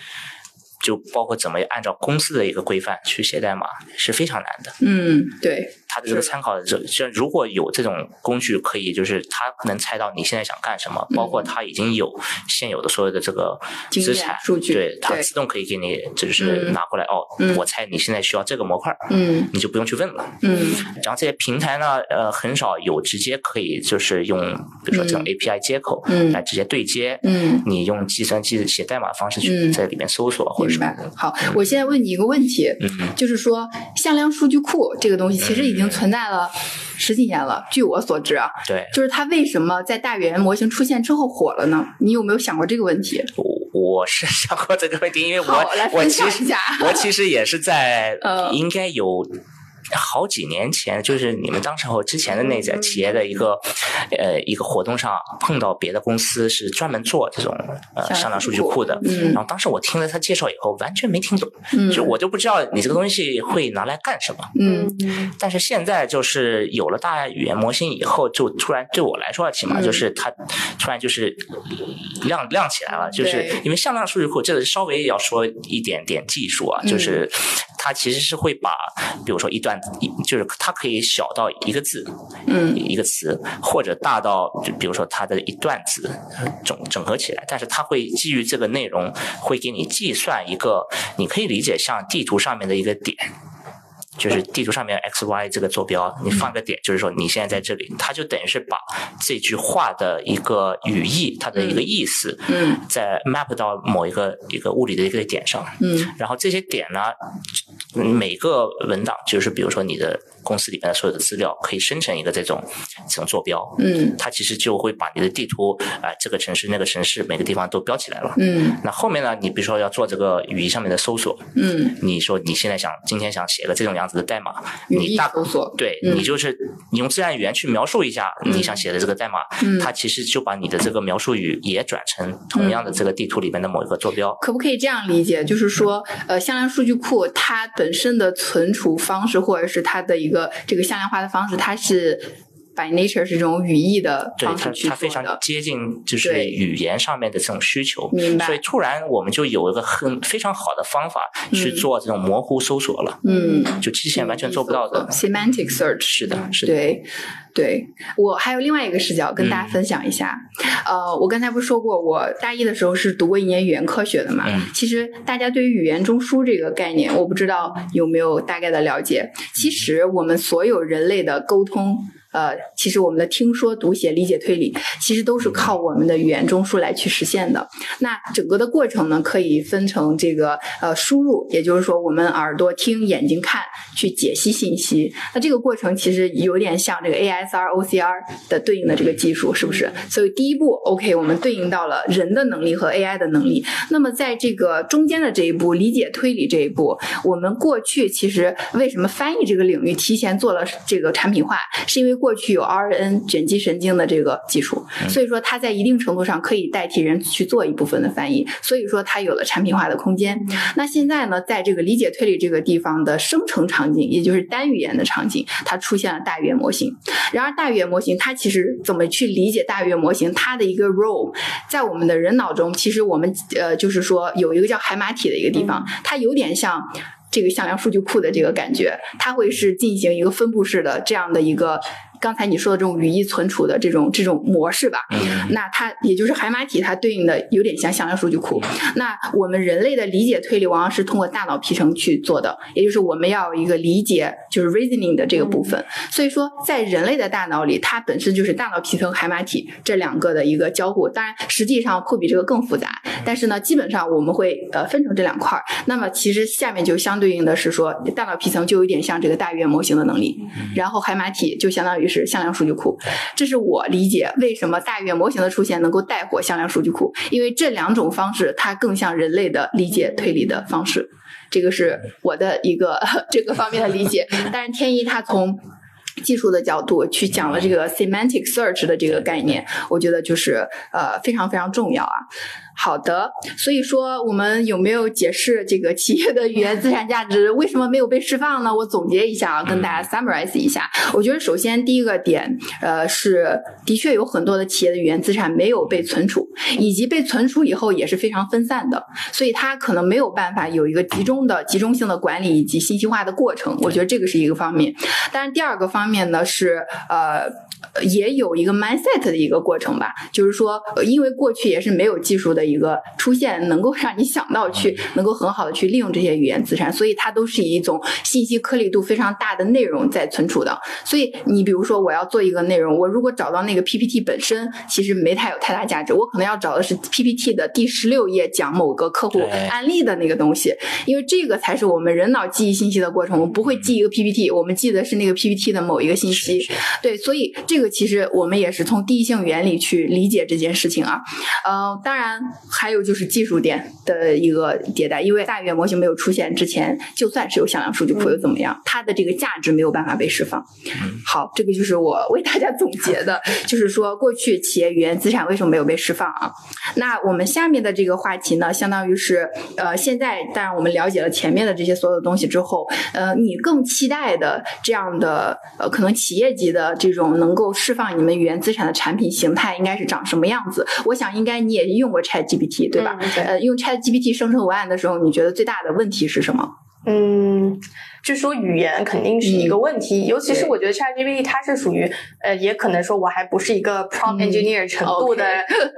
就包括怎么按照公司的一个规范去写代码是非常难的。嗯，对。它的这个参考，这像如果有这种工具，可以就是它能猜到你现在想干什么，包括它已经有现有的所有的这个资产数据，对它自动可以给你就是拿过来哦。我猜你现在需要这个模块，嗯，你就不用去问了。嗯。然后这些平台呢，呃，很少有直接可以就是用，比如说这种 API 接口，嗯，来直接对接，嗯，你用计算机写代码方式去在里面搜索或者。明白。好，我现在问你一个问题，就是说向量数据库这个东西其实已经存在了十几年了。据我所知啊，对，就是它为什么在大语言模型出现之后火了呢？你有没有想过这个问题？我我是想过这个问题，因为我我其实我其实也是在应该有好几年前，就是你们当时候之前的那家企业的一个呃一个活动上碰到别的公司是专门做这种呃上量数据库的，嗯。然后当时我听了他介绍以后，完全没听懂，嗯。就我就不知道你这个东西会拿来干什么。嗯。但是现在就是有了大语言模型以后，就突然对我来说，起码嗯。就是它突然就是亮亮起来了，就是因为向量数据库这个稍微要说一点点技术啊，嗯。就是它其实是会把，比如说一段，一就是它可以小到一个字，嗯。一个词，或者大到就比如说它的一段字呃整整合起来，但是它会基于这个内容，会给你计算一个，你可以理解像地图上面的一个点。就是地图上面 x y 这个坐标，你放个点，就是说你现在在这里，它就等于是把这句话的一个语义，它的一个意思，嗯在 map 到某一个一个物理的一个点上。嗯然后这些点呢，嗯每个文档就是比如说你的公司里面的所有的资料，可以生成一个这种这种坐标。嗯它其实就会把你的地图啊、这个城市那个城市每个地方都标起来了。嗯那后面呢，你比如说要做这个语义上面的搜索，嗯，你说你现在想今天想写个这种样子的代码，语义你大搜索，对、嗯你就是你用自然语言去描述一下你想写的这个代码，嗯它其实就把你的这个描述语也转成同样的这个地图里面的某一个坐标。可不可以这样理解？就是说，呃，向量数据库它本身的存储方式，或者是它的一个这个项链化的方式，它是 by nature 是这种语义的方式，去它非常。接近就是语言上面的这种需求，明白所以突然我们就有一个很非常好的方法去嗯做这种模糊搜索了，嗯，就之前完全做不到的。semantic search。是的，是的，对，对我还有另外一个视角跟嗯大家分享一下。呃，我刚才不是说过，我大一的时候是读过一年语言科学的嘛？嗯其实大家对于语言中枢这个概念，我不知道有没有大概的了解。其实我们所有人类的沟通。呃，其实我们的听说读写理解推理，其实都是靠我们的语言中枢来去实现的。那整个的过程呢，可以分成这个呃输入，也就是说我们耳朵听、眼睛看，去解析信息。那这个过程其实有点像这个 ASR、OCR 的对应的这个技术，是不是？所以第一步，OK，我们对应到了人的能力和 AI 的能力。那么在这个中间的这一步，理解推理这一步，我们过去其实为什么翻译这个领域提前做了这个产品化，是因为过去有 RNN 卷积神经的这个技术，所以说它在一定程度上可以代替人去做一部分的翻译，所以说它有了产品化的空间。那现在呢，在这个理解推理这个地方的生成场景，也就是单语言的场景，它出现了大语言模型。然而，大语言模型它其实怎么去理解大语言模型？它的一个 role 在我们的人脑中，其实我们呃就是说有一个叫海马体的一个地方，它有点像。这个向量数据库的这个感觉，它会是进行一个分布式的这样的一个，刚才你说的这种语义存储的这种这种模式吧。嗯那它也就是海马体，它对应的有点像向量数据库。那我们人类的理解推理往往是通过大脑皮层去做的，也就是我们要有一个理解，就是 reasoning 的这个部分。所以说，在人类的大脑里，它本身就是大脑皮层、海马体这两个的一个交互。当然，实际上会比这个更复杂，但是呢，基本上我们会呃分成这两块儿。那么其实下面就相对应的是说，大脑皮层就有点像这个大语言模型的能力，然后海马体就相当于是向量数据库。这是我理解为什么大语言模型的出现能够带火向量数据库，因为这两种方式它更像人类的理解推理的方式。这个是我的一个 <laughs> 这个方面的理解。但是天一他从技术的角度去讲了这个 semantic search 的这个概念，我觉得就是呃非常非常重要啊。好的，所以说我们有没有解释这个企业的语言资产价值为什么没有被释放呢？我总结一下啊，跟大家 summarize 一下。我觉得首先第一个点，呃，是的确有很多的企业的语言资产没有被存储，以及被存储以后也是非常分散的，所以它可能没有办法有一个集中的、集中性的管理以及信息化的过程。我觉得这个是一个方面。但是，第二个方面呢是呃。也有一个 mindset 的一个过程吧，就是说，呃因为过去也是没有技术的一个出现，能够让你想到去能够很好的去利用这些语言资产，所以它都是以一种信息颗粒度非常大的内容在存储的。所以你比如说，我要做一个内容，我如果找到那个 PPT 本身，其实没太有太大价值，我可能要找的是 PPT 的第十六页讲某个客户案例的那个东西，因为这个才是我们人脑记忆信息的过程。我们不会记一个 PPT，我们记得是那个 PPT 的某一个信息。对，所以这个其实我们也是从第一性原理去理解这件事情啊。呃，当然还有就是技术点的一个迭代，因为大语言模型没有出现之前，就算是有向量数据库又怎么样，它的这个价值没有办法被释放。好，这个就是我为大家总结的，<laughs> 就是说过去企业语言资产为什么没有被释放啊？那我们下面的这个话题呢，相当于是呃，现在当然我们了解了前面的这些所有的东西之后，呃，你更期待的这样的呃，可能企业级的这种能够释放你们语言资产的产品形态应该是长什么样子？我想应该你也用过 Chat GPT 对吧？嗯对呃，用 Chat GPT 生成文案的时候，你觉得最大的问题是什么？嗯，据说语言肯定是一个问题，尤其是我觉得 ChatGPT 它是属于呃，也可能说我还不是一个 prompt 嗯 engineer 程度的、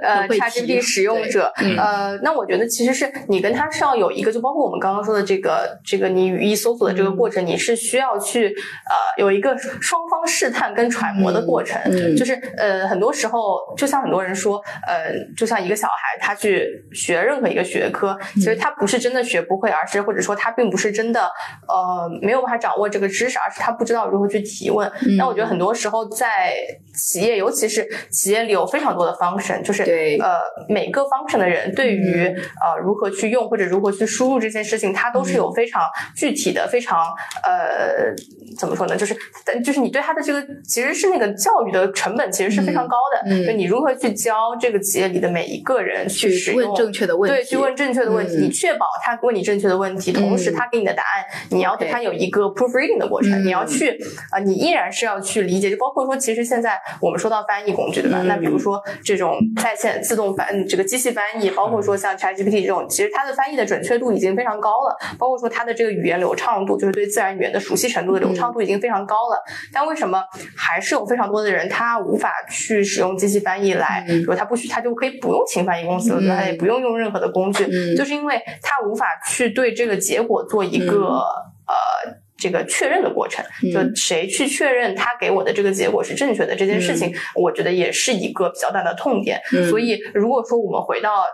呃 ChatGPT 使用者，嗯。呃，那我觉得其实是你跟它是要有一个，就包括我们刚刚说的这个这个你语义搜索的这个过程，你是需要去呃有一个双方试探跟揣摩的过程，嗯嗯。就是呃很多时候就像很多人说，呃，就像一个小孩他去学任何一个学科，其实他不是真的学不会，而是或者说他并不是真的呃没有办法掌握这个知识，而是他不知道如何去提问。嗯那我觉得很多时候在企业，尤其是企业里有非常多的 function，就是对。呃每个 function 的人对于、嗯。呃如何去用或者如何去输入这件事情，它都是有非常具体的、非常呃怎么说呢？就是但就是你对他的这个其实是那个教育的成本其实是非常高的，嗯。嗯就你如何去教这个企业里的每一个人去使用去问正确的问题，对，去问正确的问题，嗯。你确保他问你正确的问题，同时嗯。他给你的答案，你要对他有一个 proofreading 的过程，嗯你要去啊、呃你依然是要去理解，就包括说，其实现在我们说到翻译工具，对吧？嗯那比如说这种在线自动翻这个机器翻译，包括说像 ChatGPT 这种，其实它的翻译的准确度已经非常高了，包括说它的这个语言流畅度，就是对自然语言的熟悉程度的流畅度已经非常高了。但为什么还是有非常多的人他无法去使用机器翻译来，如他不需他就可以不用请翻译公司了，对吧？他也不用用任何的工具，嗯就是因为他无法去对这个结果做一个、呃。这个确认的过程，嗯。就谁去确认他给我的这个结果是正确的这件事情，我觉得也是一个比较大的痛点。嗯。所以，如果说我们回到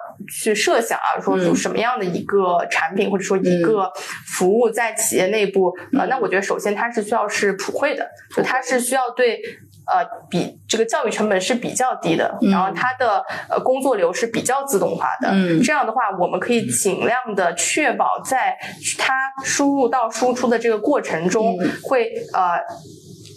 去设想啊，说有什么样的一个产品或者说一个服务在企业内部，呃，嗯。那我觉得首先它是需要是普惠的，就它是需要对。呃，比这个教育成本是比较低的，嗯然后它的呃工作流是比较自动化的，嗯。这样的话，我们可以尽量的确保在它输入到输出的这个过程中，嗯会呃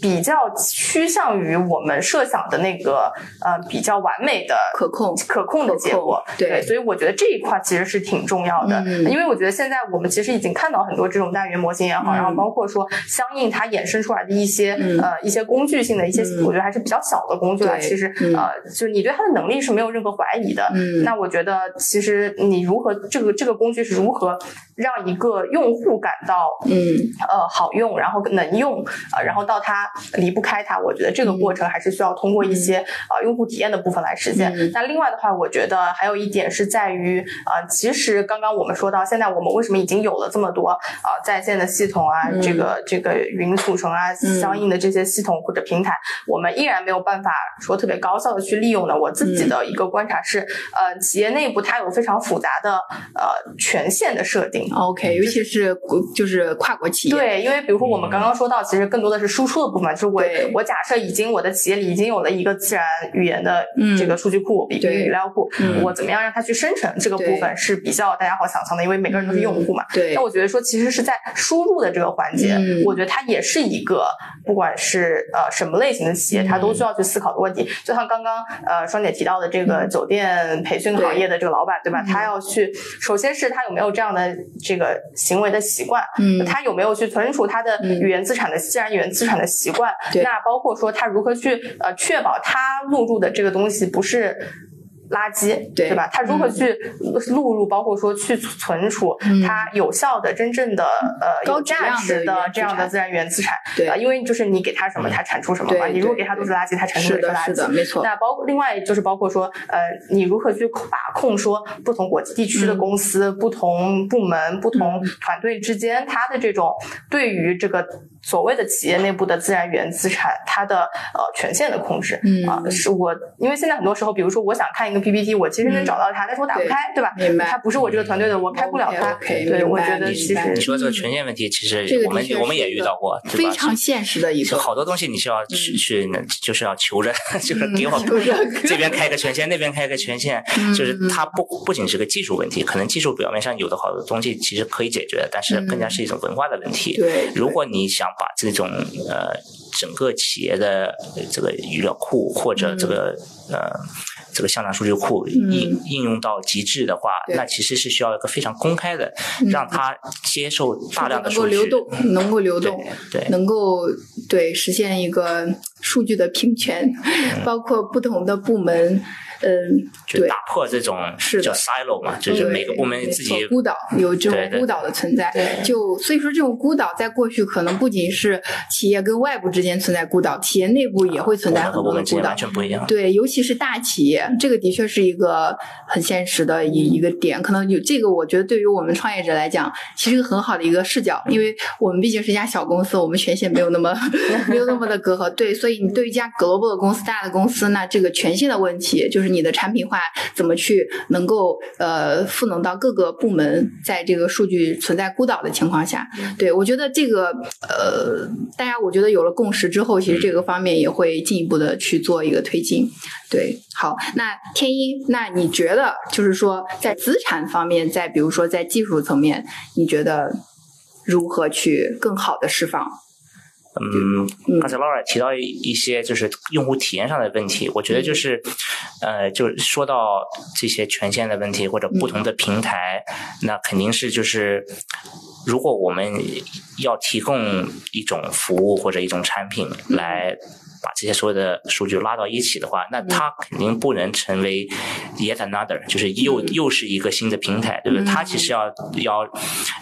比较趋向于我们设想的那个呃比较完美的可控可控的结果。对所以我觉得这一块其实是挺重要的，嗯。因为我觉得现在我们其实已经看到很多这种大语言模型也好，嗯然后包括说相应它衍生出来的一些、嗯呃一些工具性的一些，嗯。我觉得还是比较小的工具了。其实、嗯。呃，就是你对它的能力是没有任何怀疑的。嗯。那我觉得其实你如何这个这个工具是如何让一个用户感到嗯。呃好用，然后能用，呃，然后到它离不开它，我觉得这个过程还是需要通过一些、呃用户体验的部分来实现。嗯。那另外的话，我觉得还有一点是在于，呃，其实刚刚我们说到，现在我们为什么已经有了这么多啊、呃在线的系统啊，嗯。这个这个云储存啊，嗯。相应的这些系统或者平台，我们依然没有办法说特别高效的去利用呢？我自己的一个观察是，呃，企业内部它有非常复杂的呃权限的设定。，OK，尤其是国就是跨国企业，对，因为比如说我们刚刚说到，其实更多的是输出的部分，就是我我假设已经我的企业里已经有了一个自然语言的嗯这个数据库，比比对如语料库，嗯我怎么样让它去生成这个部分是比较大家好想象的，因为每个人都是用户嘛。对那我觉得说，其实是在输入的这个环节，嗯我觉得它也是一个，不管是呃什么类型的企业，它都需要去思考的问题。就像刚刚呃双姐提到的这个酒店培训行业的这个老板，对吧？嗯他要去，首先是他有没有这样的这个行为的习惯，嗯他有没有去存储他的嗯语言资产的自然语言资产的习惯？对那包括说他如何去呃确保他录入的这个东西不是。垃圾，对吧？他如何嗯去录入，包括说去存储嗯它有效的、真正的呃高有价值的这样的自然原资产。对呃因为就是你给它什么，它产出什么嘛。对你如果给它都是垃圾，它产出是的，也垃圾。是的，没错，那包括另外就是包括说，呃，你如何去把控说不同国际地区的嗯公司、不同部门、不同团队之间，它的这种对于这个所谓的企业内部的自然源资产，它的呃权限的控制，嗯啊，是我因为现在很多时候，比如说我想看一个 PPT，我其实能嗯找到它，但是我打不开，对吧？明白它不是我这个团队的，我开不了对，我觉得其实你说这个权限问题，其实我们我们也遇到过，对吧非常现实的一个。就好多东西你是要去去，就是要求着，<laughs> 就是嗯给我这边开个权限，那边开个权限，嗯就是它不不仅是个技术问题，可能技术表面上有的好多东西其实可以解决，但是更加是一种文化的问题。嗯对，如果你想把这种呃整个企业的呃这个语料库或者这个、呃这个向量数据库应、应用到极致的话，那其实是需要一个非常公开的，嗯让它接受大量的能够数据流动，能够流动，对对能够对实现一个数据的平权，包括不同的部门，嗯，对就打。破这种是叫 silo 嘛，就是每个部门自己孤岛有这种孤岛的存在，对就所以说这种孤岛在过去可能不仅是企业跟外部之间存在孤岛，企业内部也会存在很多的孤岛完。全不一样。对，尤其是大企业，这个的确是一个很现实的一一个点。可能有这个，我觉得对于我们创业者来讲，其实是很好的一个视角，因为我们毕竟是一家小公司，我们权限没有那么没有那么的隔阂。对，所以你对于一家 global 的公司、大的公司，那这个权限的问题，就是你的产品化怎么去能够呃赋能到各个部门，在这个数据存在孤岛的情况下，对我觉得这个呃，大家我觉得有了共识之后，其实这个方面也会进一步的去做一个推进。对，好，那天一，那你觉得就是说在资产方面，在比如说在技术层面，你觉得如何去更好的释放？嗯嗯，刚才 Laura 提到一一些就是用户体验上的问题，我觉得就是，呃，就是说到这些权限的问题或者不同的平台，那肯定是就是，如果我们要提供一种服务或者一种产品来。把这些所有的数据拉到一起的话，那它肯定不能成为 yet another，就是又又是一个新的平台，对不对？它其实要要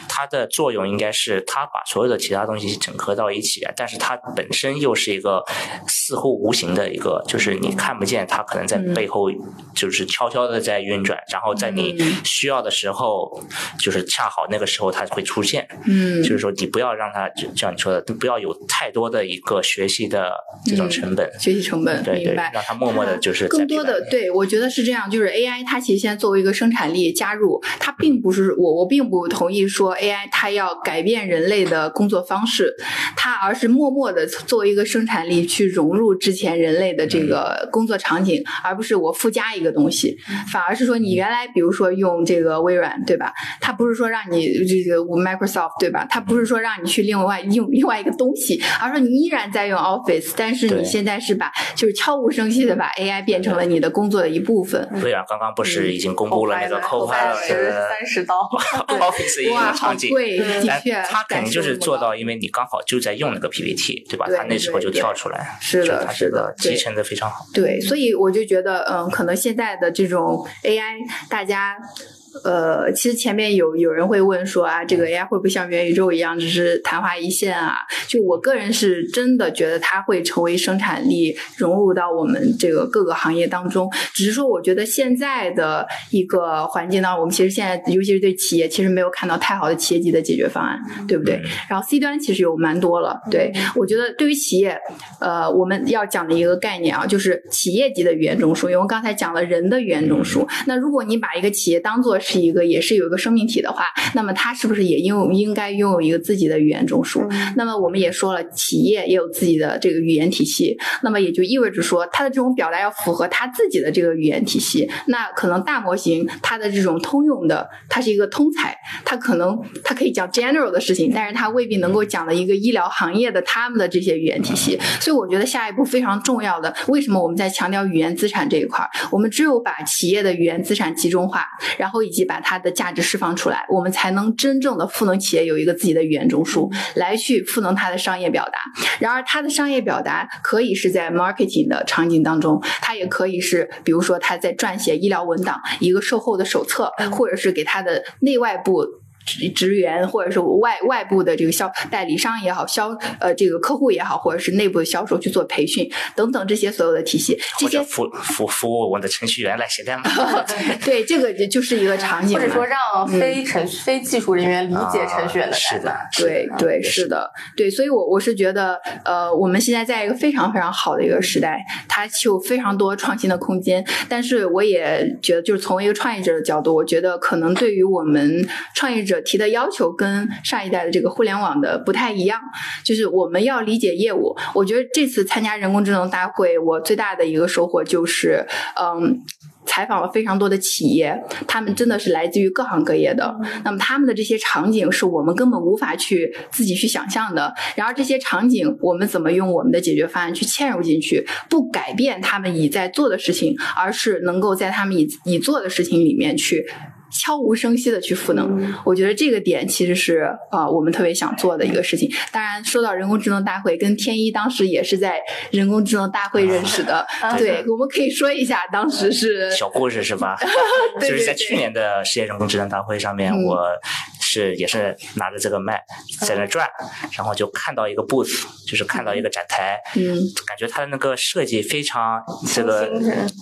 它的作用应该是它把所有的其他东西整合到一起，但是它本身又是一个似乎无形的一个，就是你看不见，它可能在背后就是悄悄的在运转，然后在你需要的时候，就是恰好那个时候它会出现。嗯。就是说，你不要让它就像你说的，不要有太多的一个学习的这种成本。学习成本，对对，明白。让它默默的就是更多的对我觉得是这样，就是 AI 它其实现在作为一个生产力加入，它并不是我我并不同意说 AI 它要改变人类的工作方式，它而是默默的作为一个生产力去融入之前人类的这个工作场景，而不是我附加一个东西，反而是说你原来比如说用这个微软对吧？它不是说让你这个 Microsoft 对吧？它不是说让你去另外用另外一个东西，而是说你依然在用 Office，但是你对现在是把就是悄无声息的把 AI 变成了你的工作的一部分。微软刚刚不是已经公布了那个 Copilot 三十刀，<laughs> Office <laughs> 一哇，好个场景？贵，的确，他肯定就是做到，因为你刚好就在用那个 PPT，对吧？对它那时候就对对跳出来，是的它这是的集成的非常好。对，所以我就觉得，嗯，可能现在的这种 AI，大家。呃，其实前面有有人会问说啊，这个 AI 会不会像元宇宙一样，只是昙花一现啊？就我个人是真的觉得它会成为生产力融入到我们这个各个行业当中。只是说，我觉得现在的一个环境呢，我们其实现在尤其是对企业，其实没有看到太好的企业级的解决方案，对不对？然后 C 端其实有蛮多了，对我觉得对于企业，呃，我们要讲的一个概念啊，就是企业级的语言中枢。因为我刚才讲了人的语言中枢，那如果你把一个企业当做是一个也是有一个生命体的话，那么它是不是也拥有应该拥有一个自己的语言中枢？那么我们也说了，企业也有自己的这个语言体系，那么也就意味着说，它的这种表达要符合它自己的这个语言体系。那可能大模型它的这种通用的，它是一个通才，它可能它可以讲 general 的事情，但是它未必能够讲的一个医疗行业的他们的这些语言体系。所以我觉得下一步非常重要的，为什么我们在强调语言资产这一块儿？我们只有把企业的语言资产集中化，然后以及把它的价值释放出来，我们才能真正的赋能企业有一个自己的语言中枢，来去赋能它的商业表达。然而，它的商业表达可以是在 marketing 的场景当中，它也可以是，比如说他在撰写医疗文档、一个售后的手册，或者是给他的内外部。职职员或者是外外部的这个销代理商也好，销呃这个客户也好，或者是内部的销售去做培训等等这些所有的体系，这些服服服务我的程序员来写代码。对，这个就是一个场景，或者说让非程非技术人员理解程序员的代码。对对是的，对，所以我我是觉得，呃，我们现在在一个非常非常好的一个时代，它有非常多创新的空间。但是我也觉得，就是从一个创业者的角度，我觉得可能对于我们创业者提的要求跟上一代的这个互联网的不太一样，就是我们要理解业务。我觉得这次参加人工智能大会，我最大的一个收获就是，嗯。采访了非常多的企业，他们真的是来自于各行各业的。那么他们的这些场景是我们根本无法去自己去想象的。然而这些场景，我们怎么用我们的解决方案去嵌入进去，不改变他们已在做的事情，而是能够在他们已已做的事情里面去。悄无声息的去赋能，我觉得这个点其实是啊，我们特别想做的一个事情。当然，说到人工智能大会，跟天一当时也是在人工智能大会认识的。对，我们可以说一下当时是小故事是吧？<laughs> 就是在去年的世界人工智能大会上面，我是也是拿着这个麦在那转，然后就看到一个 booth，就是看到一个展台，嗯，感觉它的那个设计非常这个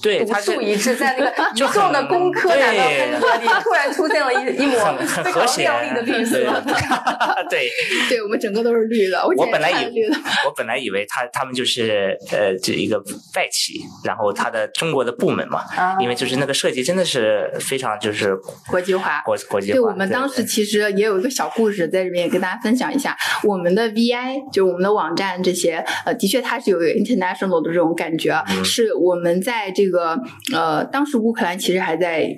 对，它是一致在那个 <laughs> 宇宙的工科难道在那个地突然出现了一一抹非常亮丽的绿色，<laughs> <laughs> 对，对我们整个都是绿的。我本来以我本来以为他他们就是呃这一个外企，然后他的中国的部门嘛，因为就是那个设计真的是非常就是国际化，国国际化。对我们当时其实也有一个小故事在这边也跟大家分享一下，我们的 VI 就我们的网站这些呃的确它是有 international 的这种感觉，是我们在这个呃当时乌克兰其实还在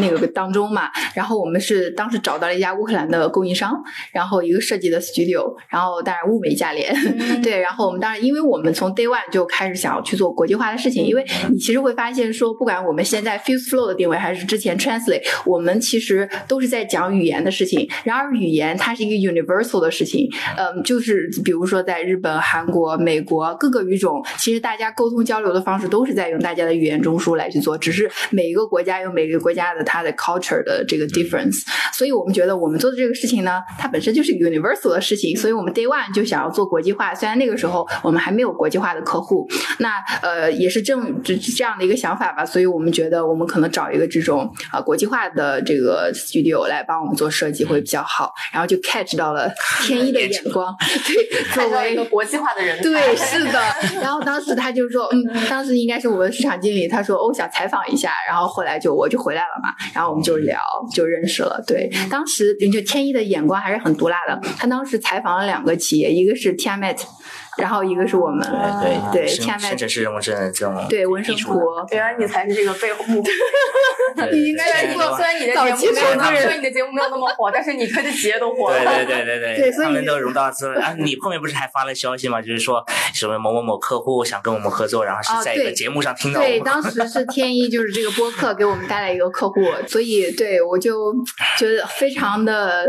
那个当。中嘛，然后我们是当时找到了一家乌克兰的供应商，然后一个设计的 studio，然后当然物美价廉，<laughs> 对，然后我们当然，因为我们从 day one 就开始想要去做国际化的事情，因为你其实会发现说，不管我们现在 fuse flow 的定位，还是之前 translate，我们其实都是在讲语言的事情。然而语言它是一个 universal 的事情，嗯，就是比如说在日本、韩国、美国各个语种，其实大家沟通交流的方式都是在用大家的语言中枢来去做，只是每一个国家有每个国家的它的 culture。的这个 difference，所以我们觉得我们做的这个事情呢，它本身就是 universal 的事情，所以我们 day one 就想要做国际化。虽然那个时候我们还没有国际化的客户，那呃也是正这这样的一个想法吧。所以我们觉得我们可能找一个这种啊国际化的这个 studio 来帮我们做设计会比较好。然后就 catch 到了天一的 <laughs> 眼光，对，<laughs> 作为一个国际化的人，对，是的。然后当时他就说，嗯，<laughs> 当时应该是我们市场经理，他说哦想采访一下，然后后来就我就回来了嘛，然后我们就。聊就认识了，对，当时就天一的眼光还是很毒辣的。他当时采访了两个企业，一个是 Tiamat。然后一个是我们，对对，深圳市人工智能这种，对文生图，原来你才是这个背后。你应该做，虽然你的节目没有，虽然你的节目没有那么火，但是你推的企业都火了。对对对对对，他们都融到资啊！你后面不是还发了消息吗？就是说什么某某某客户想跟我们合作，然后是在一个节目上听到。对，当时是天一，就是这个播客给我们带来一个客户，所以对我就觉得非常的。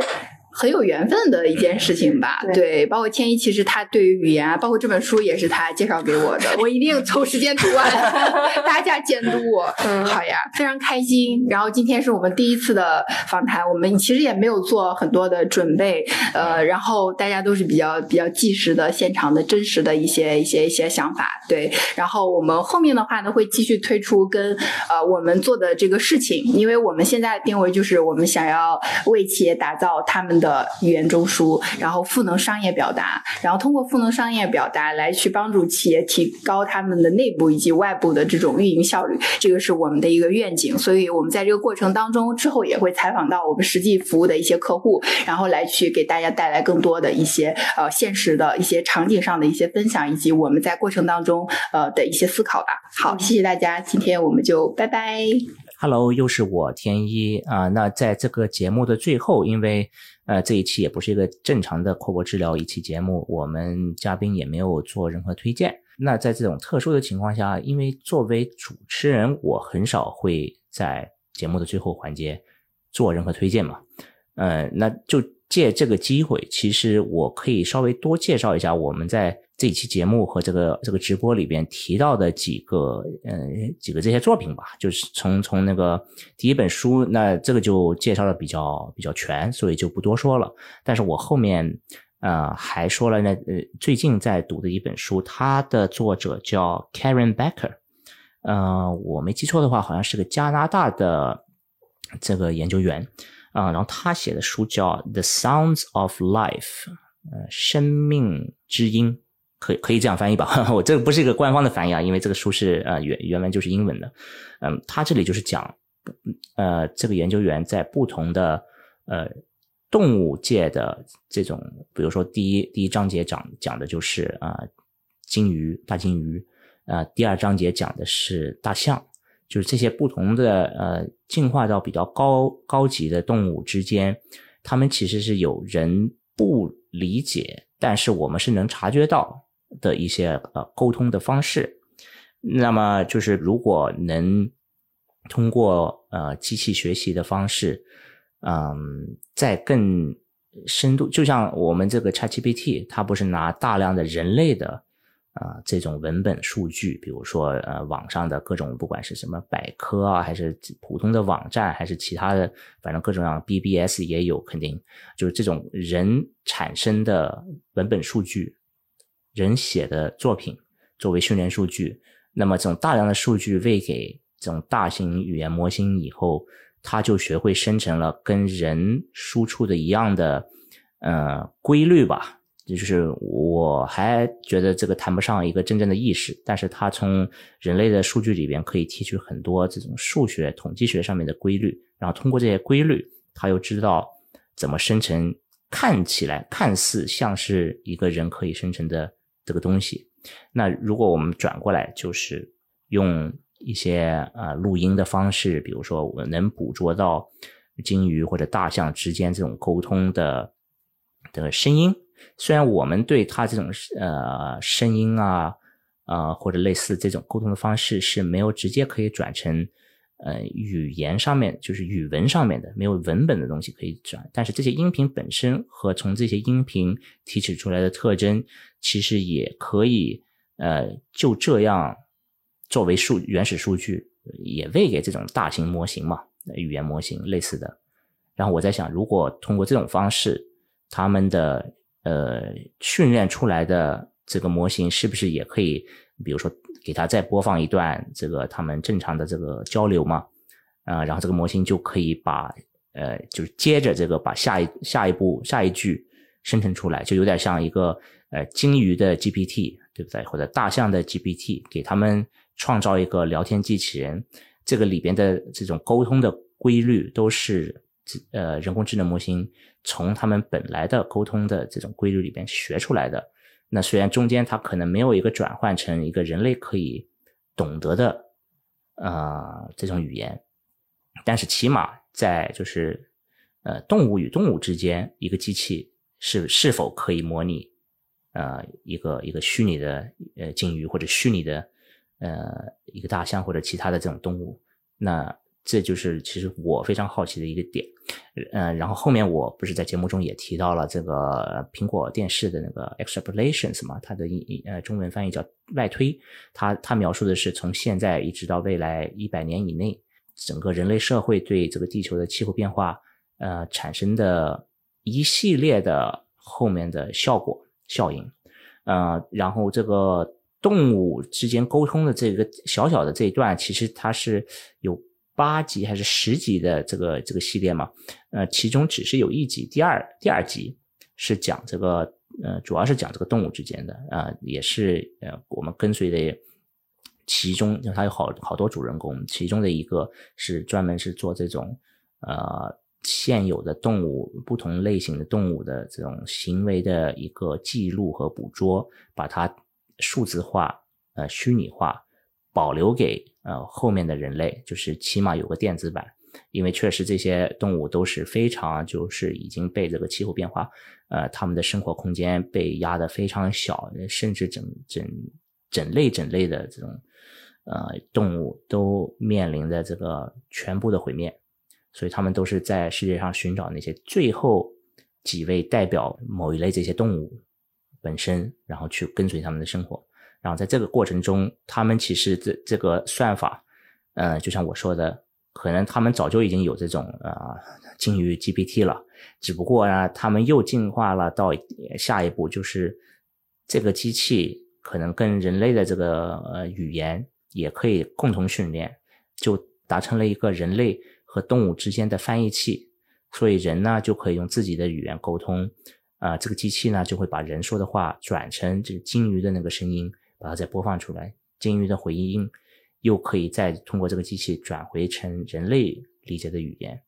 很有缘分的一件事情吧，<laughs> 对，包括天一，其实他对于语言啊，包括这本书也是他介绍给我的，我一定抽时间读完，<laughs> 大家监督我。嗯，好呀，非常开心。然后今天是我们第一次的访谈，我们其实也没有做很多的准备，呃，然后大家都是比较比较即时的、现场的真实的一些一些一些想法，对。然后我们后面的话呢，会继续推出跟呃我们做的这个事情，因为我们现在定位就是我们想要为企业打造他们的。的语言中枢，然后赋能商业表达，然后通过赋能商业表达来去帮助企业提高他们的内部以及外部的这种运营效率，这个是我们的一个愿景。所以我们在这个过程当中，之后也会采访到我们实际服务的一些客户，然后来去给大家带来更多的一些呃现实的一些场景上的一些分享，以及我们在过程当中呃的一些思考吧。好，谢谢大家，今天我们就拜拜。Hello，又是我天一啊。那在这个节目的最后，因为呃，这一期也不是一个正常的扩博治疗一期节目，我们嘉宾也没有做任何推荐。那在这种特殊的情况下，因为作为主持人，我很少会在节目的最后环节做任何推荐嘛。呃，那就借这个机会，其实我可以稍微多介绍一下我们在这期节目和这个这个直播里边提到的几个呃几个这些作品吧，就是从从那个第一本书，那这个就介绍的比较比较全，所以就不多说了。但是我后面呃还说了，那呃最近在读的一本书，它的作者叫 Karen Becker，呃我没记错的话，好像是个加拿大的这个研究员啊，然后他写的书叫《The Sounds of Life》，呃生命之音。可可以这样翻译吧？<laughs> 我这个不是一个官方的翻译啊，因为这个书是呃原原文就是英文的。嗯，他这里就是讲，呃，这个研究员在不同的呃动物界的这种，比如说第一第一章节讲讲的就是啊鲸鱼大鲸鱼，啊第二章节讲的是大象，就是这些不同的呃进化到比较高高级的动物之间，他们其实是有人不理解，但是我们是能察觉到。的一些呃沟通的方式，那么就是如果能通过呃机器学习的方式，嗯，在更深度，就像我们这个 ChatGPT，它不是拿大量的人类的啊这种文本数据，比如说呃网上的各种不管是什么百科啊，还是普通的网站，还是其他的，反正各种各样 BBS 也有，肯定就是这种人产生的文本数据。人写的作品作为训练数据，那么这种大量的数据喂给这种大型语言模型以后，它就学会生成了跟人输出的一样的呃规律吧。就是我还觉得这个谈不上一个真正的意识，但是它从人类的数据里边可以提取很多这种数学统计学上面的规律，然后通过这些规律，它又知道怎么生成看起来看似像是一个人可以生成的。这个东西，那如果我们转过来，就是用一些呃录音的方式，比如说我能捕捉到鲸鱼或者大象之间这种沟通的的声音，虽然我们对它这种呃声音啊啊或者类似这种沟通的方式是没有直接可以转成。呃，语言上面就是语文上面的没有文本的东西可以转，但是这些音频本身和从这些音频提取出来的特征，其实也可以呃就这样作为数原始数据也喂给这种大型模型嘛，语言模型类似的。然后我在想，如果通过这种方式，他们的呃训练出来的这个模型是不是也可以，比如说？给他再播放一段这个他们正常的这个交流嘛，啊，然后这个模型就可以把呃，就是接着这个把下一下一步下一句生成出来，就有点像一个呃鲸鱼的 GPT 对不对？或者大象的 GPT，给他们创造一个聊天机器人，这个里边的这种沟通的规律都是呃人工智能模型从他们本来的沟通的这种规律里边学出来的。那虽然中间它可能没有一个转换成一个人类可以懂得的啊这种语言，但是起码在就是呃动物与动物之间，一个机器是是否可以模拟呃一个一个虚拟的呃鲸鱼或者虚拟的呃一个大象或者其他的这种动物，那。这就是其实我非常好奇的一个点，嗯，然后后面我不是在节目中也提到了这个苹果电视的那个 extrapolations 嘛，它的一呃中文翻译叫外推，它它描述的是从现在一直到未来一百年以内，整个人类社会对这个地球的气候变化呃产生的一系列的后面的效果效应，呃，然后这个动物之间沟通的这个小小的这一段，其实它是有。八集还是十集的这个这个系列嘛？呃，其中只是有一集，第二第二集是讲这个，呃，主要是讲这个动物之间的，啊，也是呃，我们跟随的其中，它有好好多主人公，其中的一个是专门是做这种，呃，现有的动物不同类型的动物的这种行为的一个记录和捕捉，把它数字化，呃，虚拟化，保留给。呃，后面的人类就是起码有个电子版，因为确实这些动物都是非常就是已经被这个气候变化，呃，他们的生活空间被压得非常小，甚至整整整类整类的这种呃动物都面临着这个全部的毁灭，所以他们都是在世界上寻找那些最后几位代表某一类这些动物本身，然后去跟随他们的生活。然后在这个过程中，他们其实这这个算法，呃，就像我说的，可能他们早就已经有这种啊鲸鱼 GPT 了，只不过呢，他们又进化了到下一步，就是这个机器可能跟人类的这个呃语言也可以共同训练，就达成了一个人类和动物之间的翻译器，所以人呢就可以用自己的语言沟通，啊，这个机器呢就会把人说的话转成这个金鱼的那个声音。把它再播放出来，鲸鱼的回音又可以再通过这个机器转回成人类理解的语言。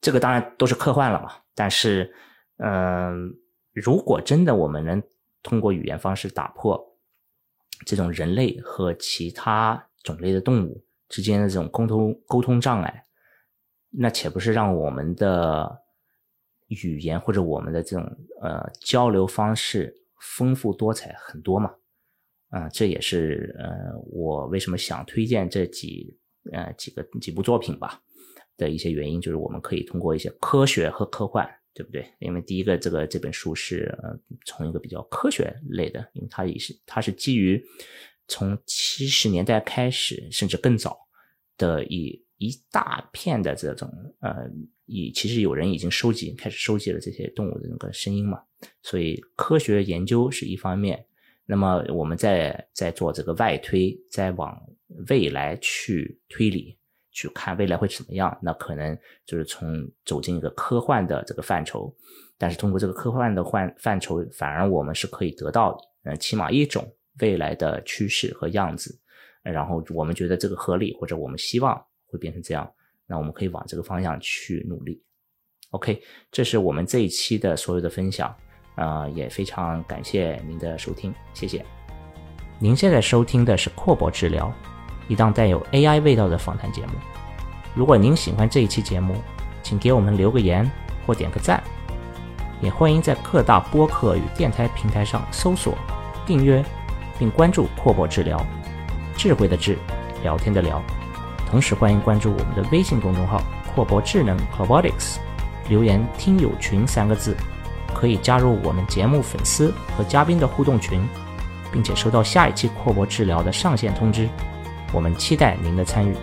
这个当然都是科幻了嘛，但是，嗯，如果真的我们能通过语言方式打破这种人类和其他种类的动物之间的这种沟通沟通障碍，那岂不是让我们的语言或者我们的这种呃交流方式丰富多彩很多嘛？啊，这也是呃，我为什么想推荐这几呃几个几部作品吧的一些原因，就是我们可以通过一些科学和科幻，对不对？因为第一个，这个这本书是呃从一个比较科学类的，因为它也是它是基于从七十年代开始，甚至更早的一一大片的这种呃，以其实有人已经收集开始收集了这些动物的那个声音嘛，所以科学研究是一方面。那么我们在在做这个外推，在往未来去推理，去看未来会怎么样？那可能就是从走进一个科幻的这个范畴，但是通过这个科幻的范范畴，反而我们是可以得到呃起码一种未来的趋势和样子，然后我们觉得这个合理，或者我们希望会变成这样，那我们可以往这个方向去努力。OK，这是我们这一期的所有的分享。啊，也非常感谢您的收听，谢谢。您现在收听的是阔博治疗，一档带有 AI 味道的访谈节目。如果您喜欢这一期节目，请给我们留个言或点个赞，也欢迎在各大播客与电台平台上搜索、订阅并关注阔博治疗，智慧的智，聊天的聊。同时欢迎关注我们的微信公众号“阔博智能 （Robotics）”，留言“听友群”三个字。可以加入我们节目粉丝和嘉宾的互动群，并且收到下一期扩博治疗的上线通知。我们期待您的参与。